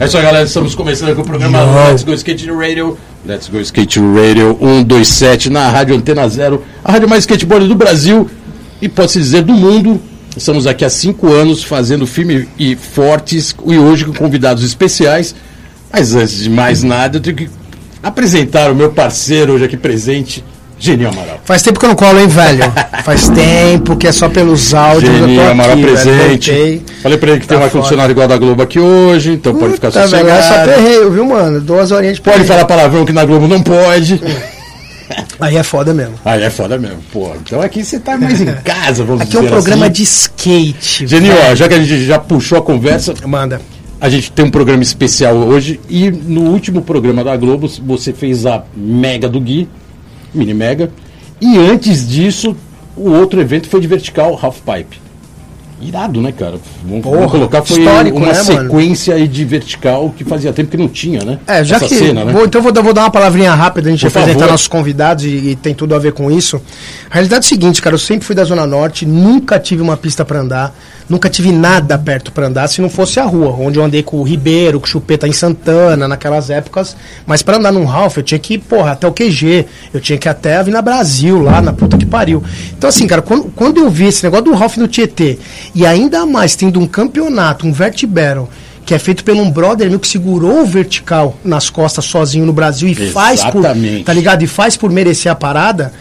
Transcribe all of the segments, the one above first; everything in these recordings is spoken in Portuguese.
É isso aí, galera. Estamos começando aqui o programa Let's Go Skate Radio. Let's Go Skate Radio 127 na Rádio Antena Zero, a rádio mais skateboard do Brasil e pode-se dizer do mundo. Estamos aqui há cinco anos fazendo filme e fortes e hoje com convidados especiais. Mas antes de mais nada, eu tenho que apresentar o meu parceiro hoje aqui presente, Geninho Amaral. Faz tempo que eu não colo, hein, velho? Faz tempo que é só pelos áudios. eu Geninho Amaral aqui, velho, presente. voltei. Falei pra ele que Tá tem um ar-condicionado igual da Globo aqui hoje, então pode ficar Puta, velho, é só sossegado. perreio, viu, mano? Duas horinhas de Pode falar palavrão que na Globo não pode. Aí é foda mesmo. Aí é foda mesmo, pô. Então aqui você tá mais em casa, vamos Aqui é um dizer programa assim. de skate. Geninho, ó, velho. já que a gente já puxou a conversa, Manda. a gente tem um programa especial hoje e no último programa da Globo você fez a Mega do Gui, Mini Mega, e antes disso o outro evento foi de vertical Half Pipe. Irado, né, cara? Vamos, vamos Porra, colocar, foi uma né, mano? sequência aí de vertical que fazia tempo que não tinha, né? É, já Essa que. cena, né? vou, então vou, dar- vou dar uma palavrinha rápida, a gente Por apresentar favor. nossos convidados e, e tem tudo a ver com isso. A realidade é o seguinte, cara, eu sempre fui da Zona Norte, nunca tive uma pista pra andar, nunca tive nada perto pra andar, se não fosse a rua, onde eu andei com o Ribeiro, com o Chupeta em Santana, naquelas épocas. Mas pra andar num Ralph, eu tinha que ir, porra, até o QG, eu tinha que ir até a Vina Brasil, lá na puta que pariu. Então, assim, cara, quando, quando eu vi esse negócio do Ralph no Tietê, e ainda mais tendo um campeonato, um Vert Battle, que é feito por um brother meu que segurou o vertical nas costas sozinho no Brasil e faz por, Exatamente. tá ligado? E faz por merecer a parada.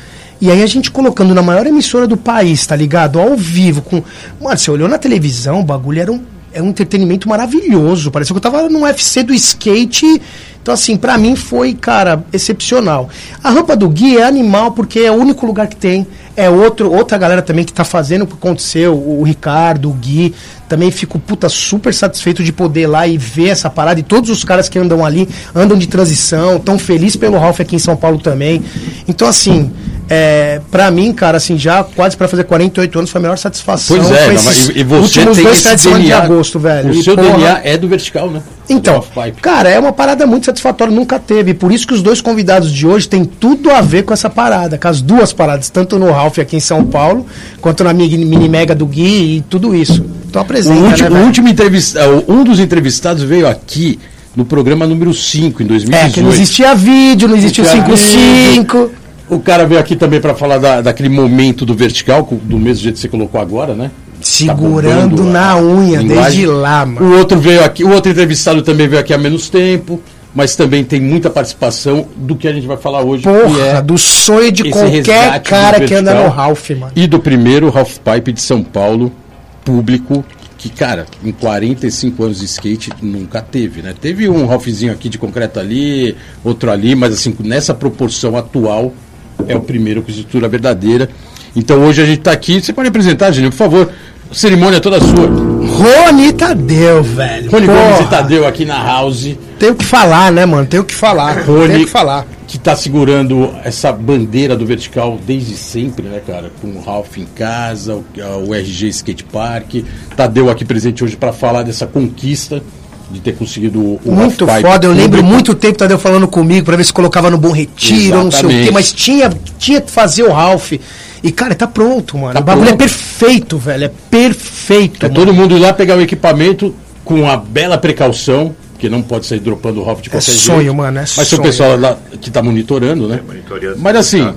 E aí a gente colocando na maior emissora do país, tá ligado? Ao vivo, com. Mano, você olhou na televisão, o bagulho era um, é um entretenimento maravilhoso. Parecia que eu tava no UFC do skate. Então, assim, pra mim foi, cara, excepcional. A rampa do Gui é animal porque é o único lugar que tem. É outro, outra galera também que tá fazendo o que aconteceu. O Ricardo, o Gui. Também fico, puta, super satisfeito de poder ir lá e ver essa parada. E todos os caras que andam ali andam de transição, tão feliz pelo Ralph aqui em São Paulo também. Então, assim, é, pra mim, cara, assim, já quase pra fazer 48 anos foi a melhor satisfação. Pois é, não, mas e, e você tem dois esse finais de DNA, agosto, velho. O E, seu porra, DNA é do vertical, né? então, half-pipe. cara, é uma parada muito satisfatória, nunca teve. Por isso que os dois convidados de hoje têm tudo a ver com essa parada, com as duas paradas, tanto no Ralph aqui em São Paulo, quanto na mini, mini Mega do Gui e tudo isso. Então O apresenta, último, né, o último entrevista, um dos entrevistados veio aqui no programa número 5, em 2018. É, que não existia vídeo, não existia o Não tinha 55. O cara veio aqui também para falar da, daquele momento do vertical, do mesmo jeito que você colocou agora, né? Segurando bombando na unha, desde lá, mano. O outro veio aqui, o outro entrevistado também veio aqui há menos tempo, mas também tem muita participação do que a gente vai falar hoje. Porra, é do sonho de qualquer cara que anda no. Ralph, mano. E do primeiro Half Pipe de São Paulo, público, que, cara, em 45 anos de skate nunca teve, né? Teve um Ralphzinho aqui de concreto ali, outro ali, mas assim, nessa proporção atual, é o primeiro com estrutura verdadeira. Então hoje a gente tá aqui, você pode apresentar, Genil, por favor. A cerimônia é toda sua. Rony Tadeu, velho. Rony Porra, Gomes e Tadeu aqui na House. Tem o que falar, né, mano? Tem o que falar. Tem o Rony, que falar. que tá segurando essa bandeira do vertical desde sempre, né, cara? Com o Ralph em casa, o, o RG Skate Park. Tadeu aqui presente hoje para falar dessa conquista de ter conseguido o Muito foda, eu lembro público. muito tempo Tadeu falando comigo pra ver se colocava no Bom Retiro, não sei o Exatamente. quê, mas tinha, tinha que fazer o Ralph. E, cara, tá pronto, mano. Tá o bagulho pronto. é perfeito, velho. É perfeito. É mano. todo mundo ir lá pegar o equipamento com a bela precaução, porque não pode sair dropando o Ralph de qualquer sonho, jeito. mano, é Mas tem o sonho. pessoal lá que tá monitorando, né? monitorando. Mas assim, Tá.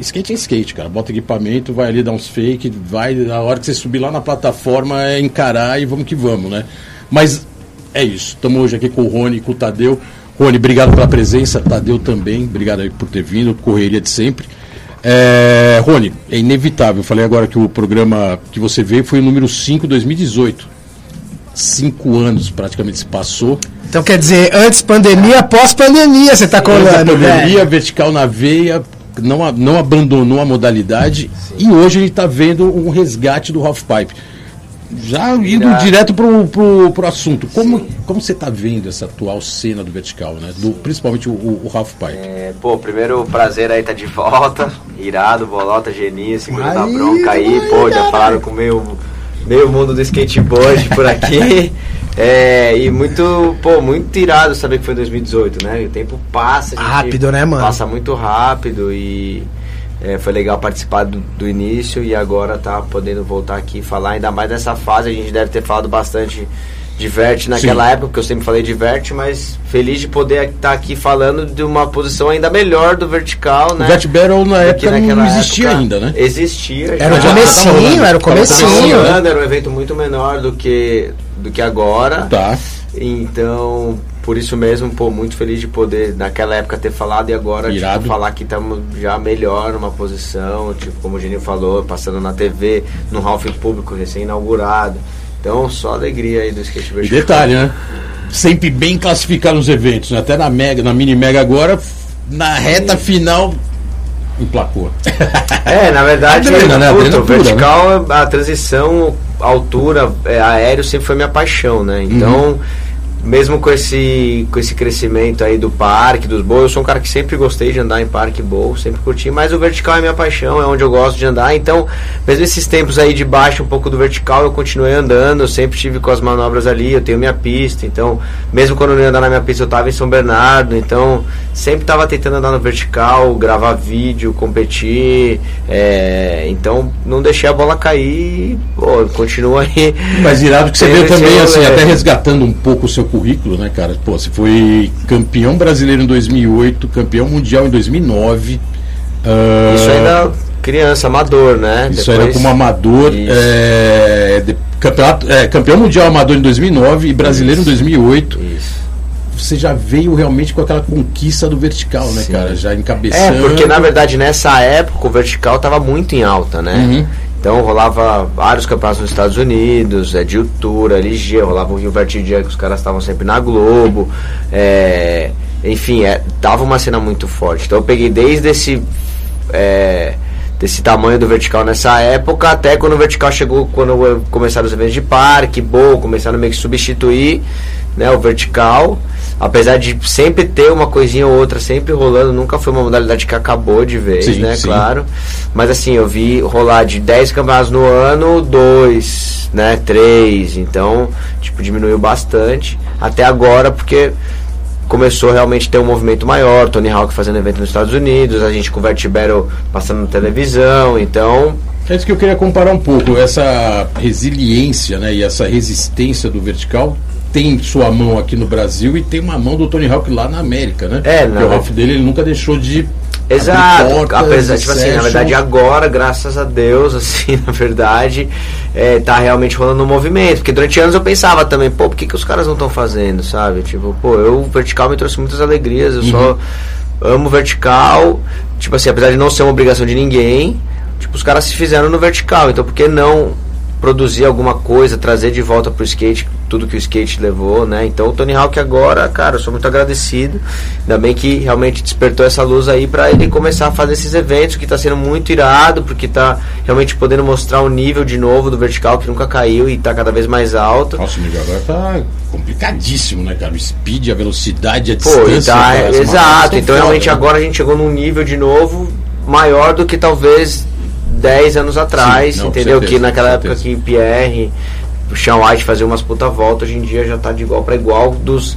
skate é skate, cara. Bota equipamento, vai ali dar uns fake, vai, na hora que você subir lá na plataforma é encarar e vamos que vamos, né? Mas é isso. Estamos hoje aqui com o Rony e com o Tadeu. Rony, obrigado pela presença. Tadeu também, obrigado aí por ter vindo, correria de sempre. É, Rony, é inevitável. Eu falei agora que o programa que você veio foi o número 5 2018. Cinco anos praticamente se passou. Então quer dizer, antes pandemia, pós pandemia você tá Antes da colando, pandemia, vertical na veia, não, não abandonou a modalidade e hoje a gente está vendo um resgate do half pipe. Já indo Irado. direto pro, pro, pro assunto, como, como você está vendo essa atual cena do vertical, né? Do, principalmente o, o, o Ralph Pike. É, pô, primeiro prazer aí tá de volta. Irado, bolota, geninho, segurando a Aí, bronca aí. Pô, já falaram com meio, meio mundo do skateboard por aqui. É, e muito, pô, muito irado saber que foi 2018, né? O tempo passa. Rápido, né, mano? Passa muito rápido e é, foi legal participar do, do início e agora tá podendo voltar aqui e falar, ainda mais nessa fase. A gente deve ter falado bastante de vert naquela Sim. época, porque eu sempre falei de vert, mas feliz de poder estar aqui falando de uma posição ainda melhor do vertical, né? O Vert Battle na Porque época não existia época ainda, né? Existia. Era o comecinho, era o comecinho. Era um evento muito menor do que, do que agora. Tá. Então, por isso mesmo, pô, muito feliz de poder naquela época ter falado e agora tipo, falar que estamos já melhor numa posição, tipo, como o Geninho falou, passando na TV, no Ralph Público recém-inaugurado. Então, só alegria aí do skate E vertical. detalhe, né? Sempre bem classificado nos eventos, né? até na Mega, na Mini Mega agora, na reta final, emplacou. É, na verdade, Adrena, né? puta, Adrena pura, vertical, a transição, a altura, é, aéreo sempre foi minha paixão, né? Então, Uhum. Mesmo com esse, com esse crescimento aí do parque, dos bows, eu sou um cara que sempre gostei de andar em parque bowl, sempre curti, mas o vertical é minha paixão, é onde eu gosto de andar, então, mesmo esses tempos aí de baixo, um pouco do vertical, eu continuei andando, eu sempre tive com as manobras ali, eu tenho minha pista, então, mesmo quando eu não ia andar na minha pista, eu tava em São Bernardo, então, sempre tava tentando andar no vertical, gravar vídeo, competir, é, então, não deixei a bola cair, pô, continua aí. Mas irado que você veio também, assim, até resgatando um pouco o seu currículo, né, cara? Pô, você foi campeão brasileiro em 2008, campeão mundial em 2009. ah, Isso ainda criança, amador, né? Isso era como amador. Isso. é, de- campeonato, é, campeão mundial amador em 2009 e brasileiro em 2008. Isso. Você já veio realmente com aquela conquista do vertical, né, Sim. cara? Já É, encabeçando. porque na verdade nessa época o vertical tava muito em alta, né? Uhum. Então rolava vários campeonatos nos Estados Unidos, é, de Ultura, LG, rolava o Rio Vertigia que os caras estavam sempre na Globo. é, enfim, é, tava uma cena muito forte. Então eu peguei desde esse. é, desse tamanho do vertical nessa época, até quando o vertical chegou, quando começaram os eventos de parque, boa, começaram meio que substituir né, o vertical. Apesar de sempre ter uma coisinha ou outra sempre rolando, nunca foi uma modalidade que acabou de vez, Sim, né? sim. Claro. Mas assim, eu vi rolar de 10 campeonatos no ano, dois, né? Três. Então, tipo, diminuiu bastante. Até agora, porque começou realmente a ter um movimento maior, Tony Hawk fazendo evento nos Estados Unidos, a gente com o Vert Battle passando na televisão, então É isso que eu queria comparar um pouco. Essa resiliência né, e essa resistência do vertical tem sua mão aqui no Brasil e tem uma mão do Tony Hawk lá na América, né? É, Porque na- o Ralph dele ele nunca deixou de. Exato, portas, apesar, tipo assim, na verdade agora, graças a Deus, assim, na verdade, é, tá realmente rolando um movimento, porque durante anos eu pensava também, pô, por que, que os caras não estão fazendo, sabe, tipo, pô, eu, vertical me trouxe muitas alegrias, eu só amo vertical, tipo assim, apesar de não ser uma obrigação de ninguém, tipo, os caras se fizeram no vertical, então por que não produzir alguma coisa, trazer de volta pro skate tudo que o skate levou, né? Então o Tony Hawk agora, cara, eu sou muito agradecido. Ainda bem que realmente despertou essa luz aí pra ele começar a fazer esses eventos que tá sendo muito irado, porque tá realmente podendo mostrar o nível de novo do vertical que nunca caiu e tá cada vez mais alto. Nossa, o nível agora tá complicadíssimo, né, cara? O speed, a velocidade, a Pô, e distância. tá, cara, as manobras exato. tão Então foda, realmente né? agora a gente chegou num nível de novo maior do que talvez 10 anos atrás, Sim, não, entendeu? certeza, que naquela época certeza. que Pierre, o Sean White fazia umas puta voltas, hoje em dia já tá de igual para igual dos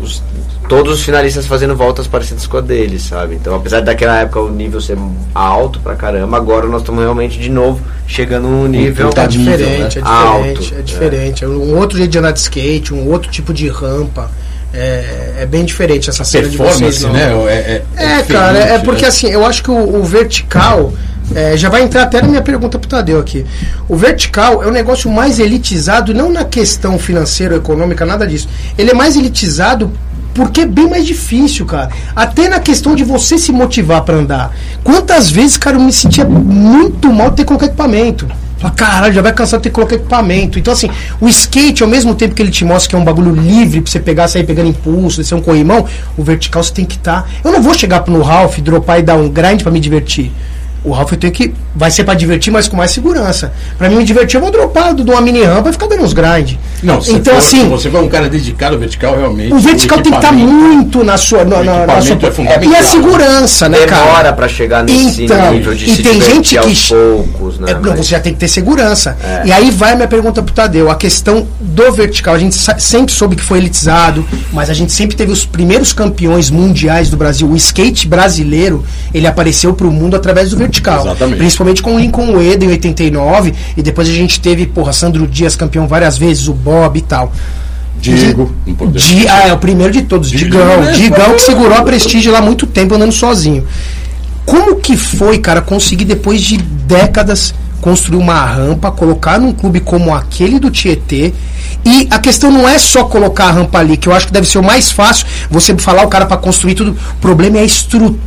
os- todos os finalistas fazendo voltas parecidas com a deles, sabe? Então, apesar daquela época o nível ser alto pra caramba, agora nós estamos realmente de novo chegando num nível puta É nível, diferente, né? é Alto, diferente, é é. diferente. É um outro jeito de andar de skate, um outro tipo de rampa. É, é bem diferente essa cena de vocês. Não. né? É, É, diferente, cara, é porque né? assim, eu acho que o, o vertical. É, já vai entrar até na minha pergunta pro Tadeu aqui. O vertical é um negócio mais elitizado, não na questão financeira, econômica, nada disso. Ele é mais elitizado porque é bem mais difícil, cara. Até na questão de você se motivar pra andar. Quantas vezes, cara, eu me sentia muito mal ter que colocar equipamento. Fala, caralho, já vai cansar de ter que colocar equipamento. Então, assim, o skate, ao mesmo tempo que ele te mostra que é um bagulho livre pra você pegar, sair pegando impulso, ser um corrimão, o vertical você tem que estar. Eu não vou chegar no Ralph, dropar e dar um grind pra me divertir. O Ralph tenho que. Vai ser pra divertir, mas com mais segurança. Pra mim me divertir, eu vou dropar de uma mini rampa e ficar dando uns grind. Não, se então, for- assim. você for um cara dedicado ao vertical, realmente. O vertical tem que estar equipamento- muito na sua. Na, na- na sua é fundamental. e a segurança, né, cara? Demora pra chegar nesse Então, nível de e tem gente que- aos poucos, né? É, não, Mas- você já tem que ter segurança. É. E aí vai a minha pergunta pro Tadeu. A questão do vertical. A gente sempre soube que foi elitizado, mas a gente sempre teve os primeiros campeões mundiais do Brasil. O skate brasileiro, ele apareceu pro mundo através do vertical. Exatamente. Principalmente com o Lincoln Ueda em 89. E depois a gente teve, porra, Sandro Dias campeão várias vezes, o Bob e tal. Diego, Di, ah, é o primeiro de todos, Digão, Digão. Digão que segurou a prestígio lá muito tempo andando sozinho. Como que foi, cara, conseguir depois de décadas construir uma rampa, colocar num clube como aquele do Tietê? E a questão não é só colocar a rampa ali, que eu acho que deve ser o mais fácil você falar o cara para construir tudo. O problema é a estrutura.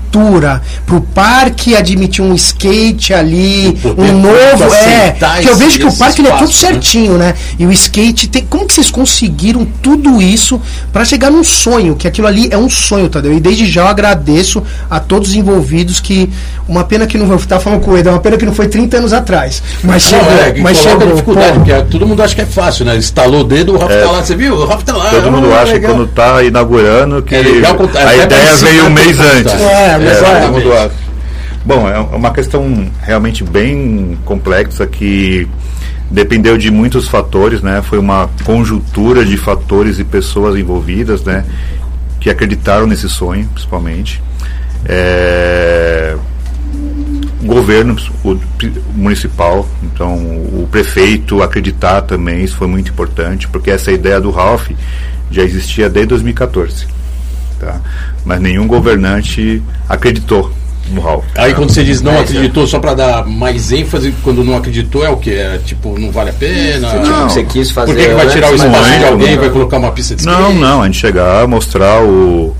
Pro parque admitir um skate ali, O um novo. É, que eu vejo que o parque ele é espaço, né? certinho, né? E o skate tem. Como que vocês conseguiram tudo isso para chegar num sonho? Que aquilo ali é um sonho, Tadeu. E desde já eu agradeço a todos os envolvidos que. Uma pena que não. Tá falando com o Eda, uma pena que não foi 30 anos atrás. Mas Não, chegou. é, que mas coloca chegou. dificuldade, pô. porque é- todo mundo acha que é fácil, né? Instalou o dedo, o Rafa tá lá, você viu? O Rafa tá lá. Todo mundo ah, acha que legal. quando tá inaugurando que É legal contar- a até ideia veio um que mês contar. antes. É, mas todo é. mundo acha. Bom, é uma questão realmente bem complexa que dependeu de muitos fatores, né? Foi uma conjuntura de fatores e pessoas envolvidas, né? Que acreditaram nesse sonho, principalmente. É, governo municipal, então o prefeito acreditar também, isso foi muito importante, porque essa ideia do Ralph já existia desde 2014. Tá? Mas nenhum governante acreditou no Ralph. Aí quando você diz não Mas, acreditou, só pra dar mais ênfase, quando não acreditou é o que? É tipo, não vale a pena? Tipo, Não. você quis fazer. Por que, que vai tirar o espaço de alguém e vai colocar uma pista de skate? Não, não, a gente chegar, mostrar o,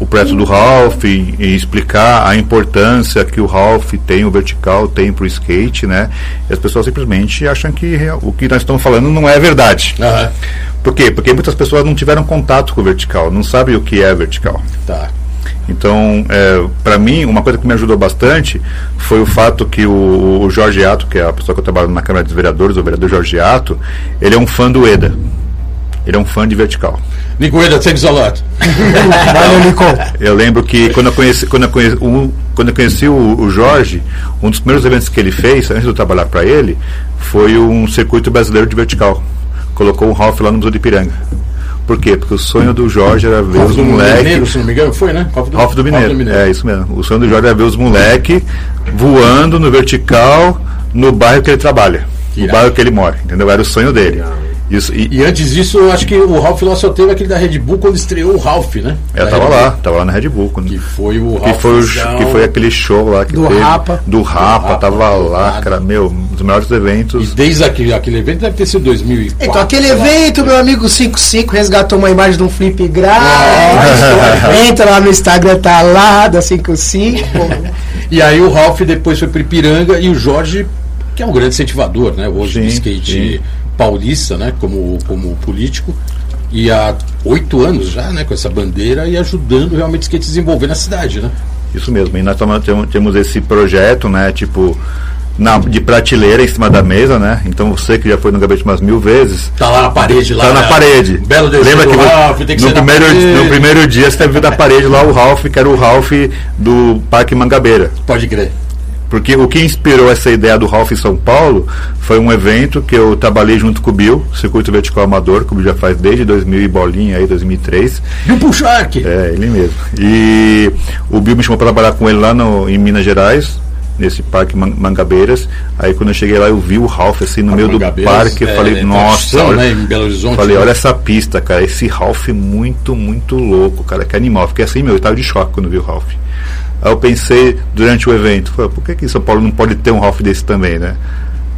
o projeto do Ralph e, e explicar a importância que o Ralph tem, o vertical tem para o skate, né? E as pessoas simplesmente acham que o que nós estamos falando não é verdade. Aham, Por quê? Porque muitas pessoas não tiveram contato com o vertical, não sabem o que é vertical. tá. Então, é, para mim, uma coisa que me ajudou bastante foi o fato que o, o Jorge Ato, que é a pessoa que eu trabalho na Câmara dos Vereadores, o vereador Jorge Ato, ele é um fã do EDA. Ele é um fã de vertical. Nico Eda, sempre isolado. Valeu, Nicole. Eu lembro que quando eu conheci, quando eu conheci, o, quando eu conheci o, o Jorge, um dos primeiros eventos que ele fez, antes de eu trabalhar para ele, foi um circuito brasileiro de vertical. Colocou um Ralph lá no Museu de Ipiranga. Por quê? Porque o sonho do Jorge era ver os do Mineiro, moleques. se não me engano, foi, né? Ralph do Mineiro. É isso mesmo. O sonho do Jorge era ver os moleques voando no vertical no bairro que ele trabalha. No Irado. bairro que ele mora. Entendeu? Era o sonho dele. Isso, e, E antes disso, eu acho que o Ralph lá só teve aquele da Red Bull quando estreou o Ralph, né? eu Da tava Red lá, Bull. tava lá na Red Bull. Quando, Que foi o que Ralph. foi, o, que foi aquele show lá que Do teve, Rapa. do Rapa, Rapa, tava lá, nada. cara, meu, um dos maiores E eventos. desde aquele, aquele evento deve ter sido 2004. Então, aquele sei lá. evento, meu amigo 55 resgatou uma imagem de um flip grátis. Entra lá no Instagram, tá lá, da 55. E aí o Ralph depois foi para Ipiranga e o Jorge, que é um grande incentivador, né? Hoje do Sim, skate sim. Paulista, né? Como, como político. E há oito anos já, né? Com essa bandeira e ajudando realmente o skate a desenvolver na cidade, né? Isso mesmo. E nós tamo- temos, esse projeto, né, tipo, na, de prateleira em cima da mesa, né? Então você que já foi no gabinete umas mil vezes. Tá lá na parede lá. Tá na né? parede. Belo desenho Lembra que, tem que no, primeiro, no primeiro dia você viu da parede lá o Ralph, que era o Ralph do Parque Mangabeira. Pode crer. Porque o que inspirou essa ideia do Ralph em São Paulo foi um evento que eu trabalhei junto com o Bill, Circuito Vertical Amador, que o Bill já faz desde 2000 e bolinha aí, 2003. E o Pull Shark? É, ele mesmo. E o Bill me chamou para trabalhar com ele lá no, em Minas Gerais, nesse parque Man- Mangabeiras. Aí quando eu cheguei lá, eu vi o Ralph assim no meio do parque. Eu é, falei, é nossa, olha, né, em Belo Horizonte, falei, né? olha essa pista, cara. Esse Ralph é muito, muito louco, cara. Que animal. Fiquei assim, meu, eu tava de choque quando vi o Ralph. Aí eu pensei durante o evento, falei, por que, que São Paulo não pode ter um Ralph desse também, né?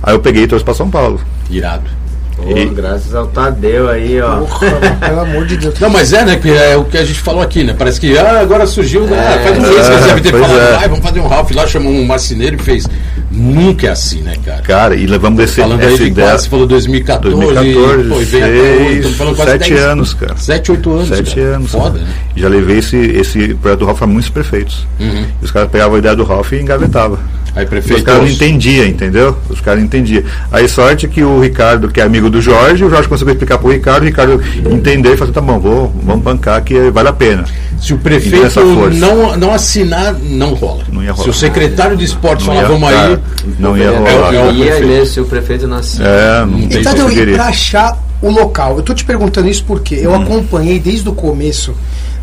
Aí eu peguei e trouxe para São Paulo. Irado. Pô, E- graças ao Tadeu aí, ó. Porra, pelo amor de Deus. Não, mas é, né? Que é o que a gente falou aqui, né? Parece que ah, agora surgiu. ah, faz um mês que eles devem ter falado, é. vai, vamos fazer um Ralph lá, chamou um marceneiro e fez. Nunca é assim, né, cara? Cara, e levamos esse, Falando aí essa de ideia. quase, você falou 2014, 2014, pô, veio até hoje, seis, estamos falando quase sete 10 anos, cara. 7, 8 anos. Sete cara. anos. Foda, né? Já levei esse, esse projeto do Ralph a muitos prefeitos. Uhum. Os caras pegavam a ideia do Ralph e engavetavam. Aí Os prefeito. caras não entendiam, entendeu? Os caras não entendiam. Aí sorte que o Ricardo, que é amigo do Jorge, o Jorge conseguiu explicar pro Ricardo, o Ricardo entendeu e falou, tá bom, vou, vamos bancar que vale a pena. Se o Então, prefeito essa força. não, não assinar, não rola. Não ia rolar. Se o secretário de esportes Não falar, vamos aí. não ia rolar. É o ia prefeito. mesmo se o prefeito nascer. É, não tem E Tadeu, e conseguiria. pra achar o local? Eu tô te perguntando isso porque eu acompanhei desde o começo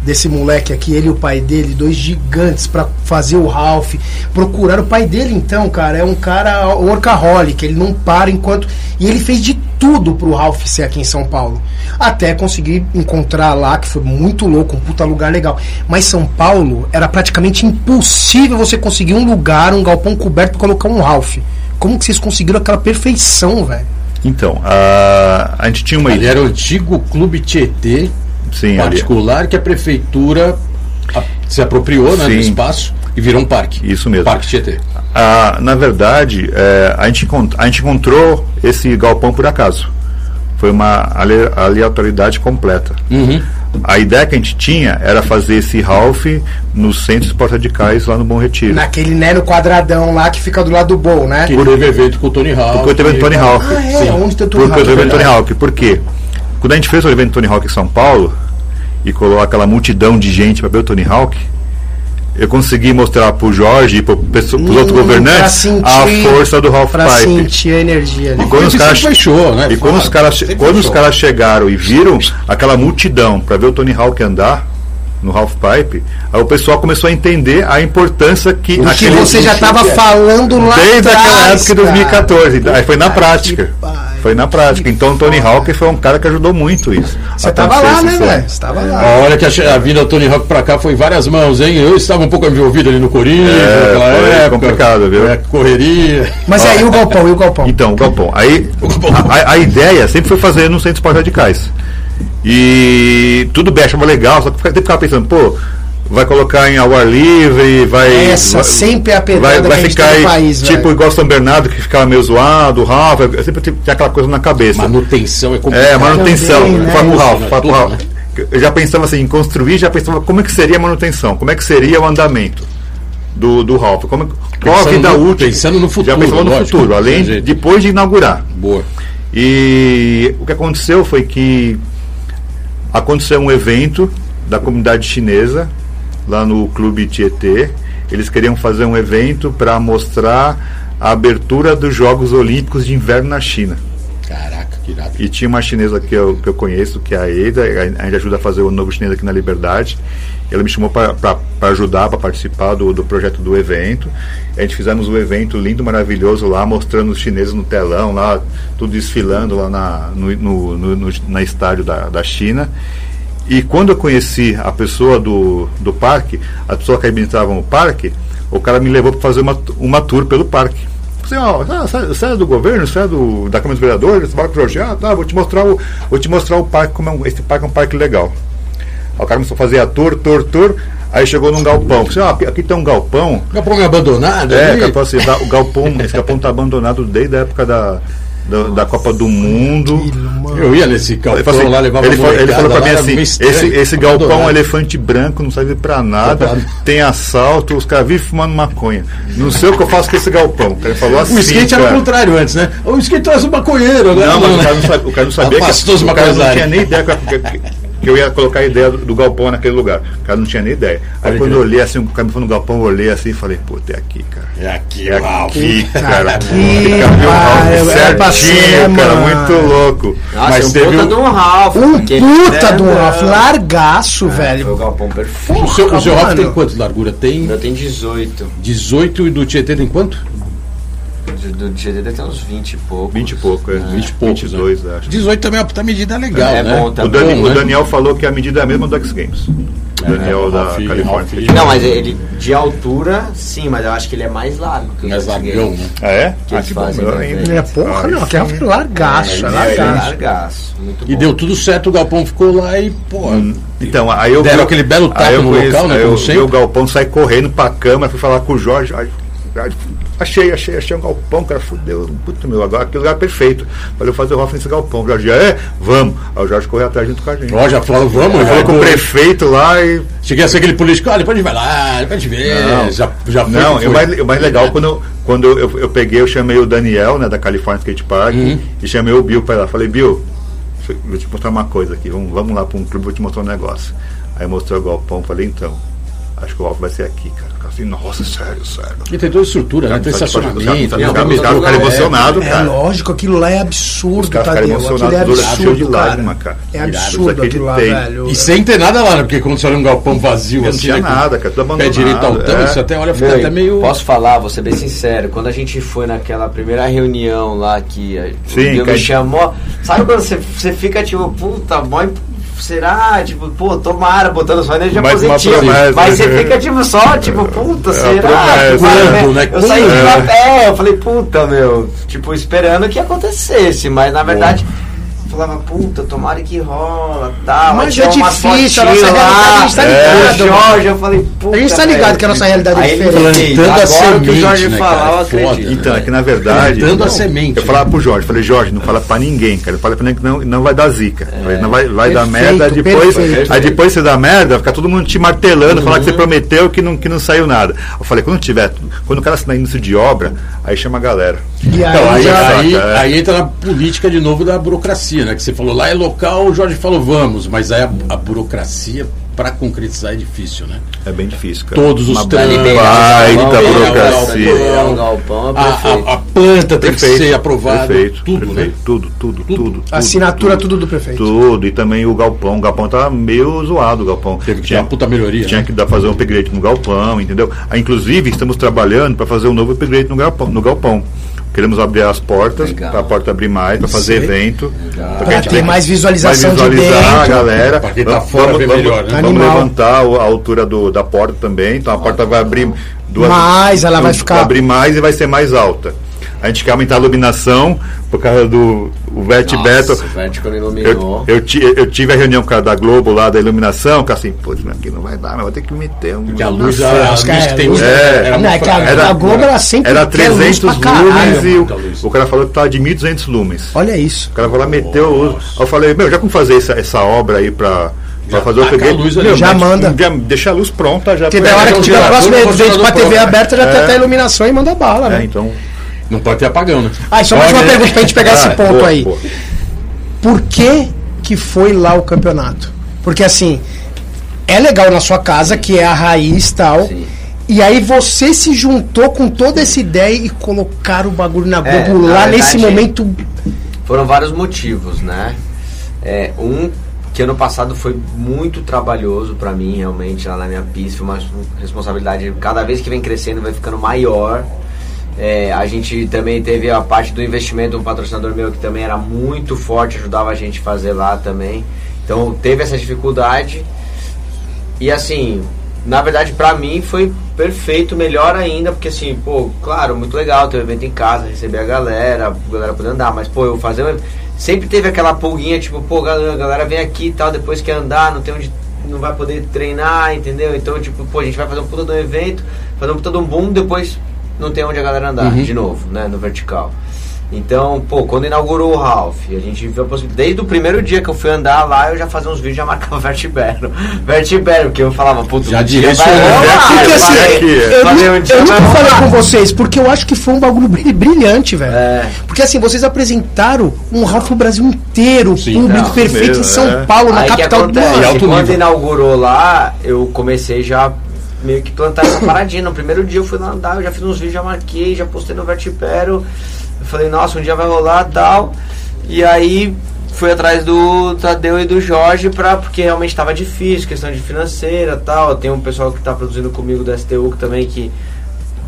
desse moleque aqui, ele e o pai dele, dois gigantes pra fazer o Ralph. Procurar o pai dele, então, cara, é um cara workaholic, ele não para enquanto. E ele fez de tudo pro Ralph ser aqui em São Paulo. Até conseguir encontrar lá, que foi muito louco, um puta lugar legal. Mas São Paulo era praticamente impossível você conseguir um lugar, um galpão coberto pra colocar um Ralph. Como que vocês conseguiram aquela perfeição, velho? Então, a, a gente tinha uma ideia. era o antigo clube Tietê Sim, ali. particular que a prefeitura a- se apropriou né, do espaço e virou um parque. Isso mesmo. Parque Tietê. Ah, na verdade, é, a, gente, a gente encontrou esse galpão por acaso. Foi uma ale- aleatoriedade completa. Uhum. A ideia que a gente tinha era fazer esse Ralph no centro de Porta de Cais, lá no Bom Retiro. Naquele, né, no quadradão lá que fica do lado do bowl, né? Que teve evento com o Tony Hawk. Porque eu teve o Tony Hawk. Ah, é? Sim. Onde tem o Tony Porque Hawk? teve o Tony verdade. Hawk. Por quê? Quando a gente fez o evento Tony Hawk em São Paulo e colocou aquela multidão de gente para ver o Tony Hawk, eu consegui mostrar pro Jorge e pros Hum, outros governantes sentir- a força do Ralph Pra Pipe. sentir a energia ali. E quando os caras show, né? e quando os caras quando os caras chegaram e viram aquela multidão para ver o Tony Hawk andar no Ralph Pipe, aí o pessoal começou a entender a importância que O que você já tava é. falando lá desde aquela atrás, época de cara. 2014. Aí foi na prática. Foi na prática. Então o Tony. Hawk foi um cara que ajudou muito isso. Você A tava acontecer lá, né, velho? sonho. Você tava A lá. hora que a, a vinda do Tony Hawk pra cá foi em várias mãos, hein? Eu estava um pouco envolvido ali no Corinthians, É, naquela foi época. complicado, viu? É, correria. Mas aí o galpão, e o galpão? Então, o galpão. Aí a, a- a ideia sempre foi fazer no centro esportes radicais. E tudo bem, achava legal, só que sempre ficava pensando, pô, vai colocar em ao ar livre, vai. Essa vai, sempre é a pedrada vai, que vai a gente ficar tem aí, no país, tipo velho. igual São Bernardo que ficava meio zoado, o Ralph, eu sempre tinha aquela coisa na cabeça. Manutenção é complicado. É, manutenção. Também, né? Fala pro Isso, fala pro né? Eu já pensava assim, em construir, já pensava como é que seria a manutenção, como é que seria o andamento do, do Ralph. Como, qual a Pensando vida no- útil? pensando no futuro, Já pensava no lógico, futuro, além tem de, depois de inaugurar. Boa. E o que aconteceu foi que aconteceu um evento da comunidade chinesa lá no Clube Tietê. Eles queriam fazer um evento para mostrar a abertura dos Jogos Olímpicos de Inverno na China. Caraca, que irado. E tinha uma chinesa que eu, que eu conheço, que é a Eida, a gente ajuda a fazer o novo chinês aqui na Liberdade. Ela me chamou para ajudar, para participar do, do projeto do evento. A gente fizemos um evento lindo, maravilhoso lá, mostrando os chineses no telão, lá, tudo desfilando lá na, no, no, no, no- na estádio da, da China. E quando eu conheci a pessoa do, do parque, a pessoa que administrava o parque, o cara me levou para fazer uma, uma tour pelo parque. Assim, ó, ah, você você é do governo, você é do, da Câmara dos Vereadores, você vai pro projeto, tá, vou te mostrar o, vou te mostrar o parque, como é um, esse parque é um parque legal. Aí o cara começou a fazer a tour, tour, tour, aí chegou num galpão. Assim, ó, aqui, aqui tem um galpão. Galpão abandonado É, ali? o cara assim, "Da- o galpão, esse galpão tá abandonado desde a época da, da, da Copa do Mundo. Eu ia nesse galpão assim, lá, levava ele, falou, ele falou pra mim assim: esse, esse galpão é um elefante branco, não serve pra nada, tem assalto, os caras vivem fumando maconha. Não sei o que eu faço com esse galpão. Ele falou assim. O skate era o cara. contrário antes, né? O skate trouxe um maconheiro, né? Não, mas o cara não sabia, o cara não sabia Afastou que o cara não tinha nem ideia que, que- que eu ia colocar a ideia do, do galpão naquele lugar. O cara não tinha nem ideia. Aí Pode quando crer. eu olhei assim, o cara me falou no galpão, eu olhei assim e falei, pô, é aqui, cara. É aqui, É Ralph. aqui, cara. aqui, pai, Ralph, é certinho, cara, muito louco. Nossa, Mas um teve puta um- de um Ralph. Um puta É, do. Ralph, largaço, Foi o velho. galpão perfeito. O seu, o seu Ralph tem quanto de largura? Tem Eu tenho 18. 18 e do Tietê tem quanto? Do, do GD tem uns 20 e pouco. 20 e pouco, é. 20 e poucos, 22, né? acho. 18 também é uma puta medida legal, É né? bom O, também. Dani- bom, o né? Daniel falou que a medida é a mesma do X Games. O Daniel É, da Ralph- Califórnia. Ralph- Não, mas ele de altura, sim, mas eu acho que ele é mais largo que o Mais largão, né? Ah, é? Que ah, que bom, né, ainda. velho? É porra, Ah, não, que é largaço, é Ele é largaço. largaço. Muito E bom. deu tudo certo, o galpão ficou lá e, pô. Então, aí eu Deram vi- aquele belo tapa eu no conheço- local, né, aí Eu vi o Galpão sair correndo pra câmera, fui falar com o Jorge. Jorge, Jorge, achei, achei, achei um galpão, cara, fudeu, puta meu, agora aquele lugar é perfeito. Falei, fazer o Ralph nesse galpão. O Jorge, é, vamos. Aí o Jorge correu atrás junto com a gente. Ó, já falou, vamos, já falou com o prefeito lá e. Cheguei a ser aquele político, ah, depois a gente vai lá, depois a gente vê. Não. já, já foi. Não, o mais, o mais legal, quando, eu- quando eu, eu, eu peguei, eu chamei o Daniel, né, da California Skate Park, Uhum. e chamei o Bill pra ir lá. Falei, Bill, vou te mostrar uma coisa aqui, vamos, vamos lá pra um clube, vou te mostrar um negócio. Aí mostrou o galpão, falei, então, acho que o Alvo vai ser aqui, cara. Assim, nossa, sério, sério. E tem toda a estrutura, né? Tem estacionamento, os caras- ficaram é, emocionados, É cara. lógico, aquilo lá é absurdo, ficaram Tadeu. Aquilo é absurdo, de cara. lágrima, cara. É absurdo isso aqui aquilo lá, tem. velho. E sem ter nada lá, né? Porque quando você olha um galpão vazio Não assim, tinha né, nada, cara, tudo Pé abandonado. direito ao tanque, é. você até olha, fica até meio. Posso falar, vou ser bem sincero, quando a gente foi naquela primeira reunião lá que a- Sim, me chamou, sabe quando você, você fica tipo, puta, mó, será? Tipo, pô, tomara, botando só energia Mais uma positiva. promessa, mas você né? fica tipo só, tipo, puta, É, será? promessa. Tipo, Quando, né? Eu saí de Quando? lá, é, eu falei, puta, meu, tipo, esperando que acontecesse, mas na verdade. Falava, puta, tomara que rola, tal. Mas aí é difícil, a nossa realidade, a gente tá ligado, é, Jorge, eu falei, puta. A gente tá ligado velho. que a nossa realidade é Aí diferente. Plantando a agora o que o Jorge né, falar, eu É acredito. foda. Então, é que na verdade. Plantando a semente, Eu falava pro Jorge, falei, Jorge, não fala pra ninguém, cara. Fala pra ninguém que não, não vai dar zica. Falei, não vai, vai dar Perfeito, merda, depois. perfeito. Aí depois você dá merda, fica todo mundo te martelando, falar que você prometeu que não, que não saiu nada. Eu falei, quando tiver, quando o cara assinar início de obra, aí chama a galera. E Então, aí, aí, já- aí, saca, é. aí entra na política de novo da burocracia, né? Que você falou lá é local, o Jorge falou vamos, mas aí a, a burocracia para concretizar é difícil, né? É bem difícil, cara. Todos os trâmites, baita burocracia. A, perfeito. a, a planta tem que ser aprovada, perfeito, tudo, perfeito, né? tudo, tudo, tudo, tudo. assinatura tudo do prefeito. Tudo, e também o galpão. O galpão tava meio zoado, o galpão. Teve que ter uma puta melhoria, Tinha né? que dar, fazer um upgrade no galpão, entendeu? Aí, inclusive, estamos trabalhando para fazer um novo upgrade no galpão. No galpão. Queremos abrir as portas, para a porta abrir mais, para fazer Sei. evento. A gente ter vai- mais visualização vai de visualizar a dentro. galera. Pra quem tá Vamos- fora vamos, ver vamos- melhor, né? vamos levantar a altura do, da porta também. Então a porta vai abrir duas Mais, ela vai ficar- abrir mais e vai ser mais alta. A gente quer aumentar a iluminação por causa do o Vert Beto. Nossa, o Vert quando iluminou. Eu, eu, eu tive a reunião com o cara da Globo lá da iluminação, que assim, mas aqui não vai dar, mas vou ter que meter um. Porque a luz, a, a os luz que tem luz- É. era Não, muito é que a. Era- a Globo ela sempre Era quer luz 300 pra caralho. lumens e o, luz. o cara falou que tava de 1.200 lumens. Olha isso. O cara foi lá, meteu o uso. Eu falei, meu, já como fazer essa, essa obra aí pra, pra Já fazer o a luz ali. Já manda. já deixa a luz pronta já. Porque da hora é, que tiver o próximo um evento pra funcionador TV pronto. aberta, já tem É. até a iluminação e manda bala, é, né? então. Não pode ter apagão, né? Ah, só mais uma Olha- pergunta pra gente pegar esse Ah, ponto boa, aí. boa. Por que que foi lá o campeonato? Porque assim, é legal na sua casa, que é a raiz tal. Sim. E aí você se juntou com toda essa ideia e colocaram o bagulho na É, Globo na lá verdade- nesse momento. Foram vários motivos, né? É, um que ano passado foi muito trabalhoso pra mim, realmente, lá na minha pista, foi uma responsabilidade, cada vez que vem crescendo vai ficando maior. É, a gente também teve a parte do investimento, um patrocinador meu que também era muito forte, ajudava a gente a fazer lá também. Então teve essa dificuldade. E assim, na verdade pra mim foi perfeito, melhor ainda, porque assim, pô, claro, muito legal ter um evento em casa, receber a galera, a galera poder andar, mas pô, eu fazer sempre teve aquela pulguinha, tipo, pô, galera, a galera vem aqui e tal, depois quer andar, não tem onde não vai poder treinar, entendeu? Então, tipo, pô, a gente vai fazer um puta de um evento, fazer um puta de um boom, depois não tem onde a galera andar de novo, né, no vertical. Então, pô, quando inaugurou o Ralph, a gente viu a possibilidade. Desde o primeiro dia que eu fui andar lá, eu já fazia uns vídeos já marcava Vertibero. Vertibero, porque eu falava, puto, Já um Porque eu assim, eu, falei, um eu vai nunca falei com vocês, porque eu acho que foi um bagulho bri- brilhante, velho. É. Porque assim, vocês apresentaram um Ralph pro Brasil inteiro, Sim. público Não, perfeito mesmo, em São é. Paulo, na Aí capital do acontece? E mundo. alto Quando nível. inaugurou lá, eu comecei já meio que plantar essa paradinha. No primeiro dia eu fui lá andar, eu já fiz uns vídeos, já marquei, já postei no Vertipero. Eu falei, nossa, um dia vai rolar tal. E aí fui atrás do Tadeu e do Jorge pra, porque realmente estava difícil, questão de financeira tal. Tem um pessoal que está produzindo comigo do STU que também que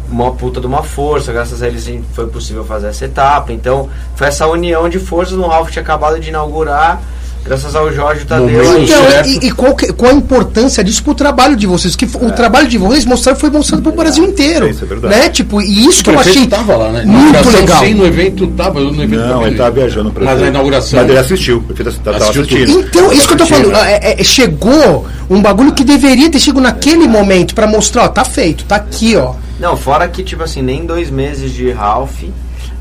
uma puta de uma força, graças a eles foi possível fazer essa etapa. Então, foi essa união de forças no Ralph tinha acabado de inaugurar, graças ao Jorge Tadeu. Aí- Então, e, e qual, que- qual a importância disso pro trabalho de vocês? Que o trabalho de vocês mostraram foi mostrado pro Brasil inteiro. É, isso é verdade. né? Tipo, e isso que O eu prefeito achei tava lá, né? muito legal. Sim, no evento tava. No evento Não, ele tava viajando pra Mas a inauguração. Mas ele assistiu, estava Assistiu assistindo. Então, isso que eu tô Assistindo, falando, né? é- é- chegou um bagulho que deveria ter chegado naquele momento pra mostrar, ó, tá feito, tá aqui, ó. Não, fora que, tipo assim, nem dois meses de Ralph.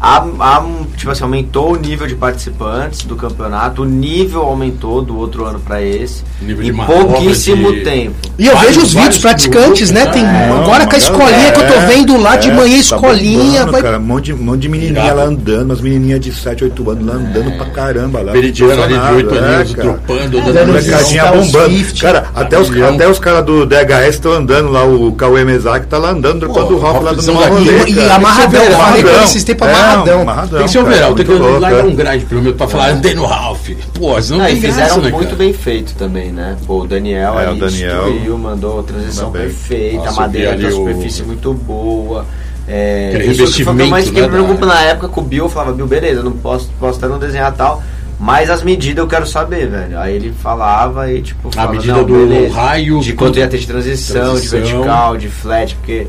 A, a, tipo assim, aumentou o nível de participantes do campeonato, o nível aumentou do outro ano para esse. Nível em pouquíssimo de- tempo. E eu Vários- vejo os vídeos praticantes, né? grupos, Tem né? agora com a escolinha que eu tô vendo lá de manhã, escolinha. É, Tá bombando, vai- cara, um monte de, um monte de menininha Irado. lá andando, as menininhas de 7, 8 anos lá andando pra caramba. Lá, Veridiano ali de 8 impressionado, anos, é, dropando, Dando. Molecadinha Tá bombando. Swift. Cara, até os, até os caras do DHS estão andando lá, o Cauê Mezaki tá lá andando, dropando o Ralph lá do rolê, E, amarradão, é eu falei com Amarradão. tempos É, amarradão. amarradão, Tem que ser o cara, verão, tem que é. um grind pelo menos pra falar, andei no Ralph. Pô, Não, e tem fizeram graça, né, muito cara? bem feito também, né? Pô, o Daniel É, ali o Daniel destruiu, mandou a transição Também. perfeita, Nossa, a madeira uma ali o- superfície muito boa. É, Aquele isso que foi o que eu mais revestimento, fiquei né, me preocupando da- na época com o Bill, eu falava, Bill, beleza, eu não posso, posso até não desenhar tal, mas as medidas eu quero saber, velho. Aí ele falava e tipo, falava, medida não, do beleza, raio, de quanto ia ter de transição, transição. de vertical, de flat, porque,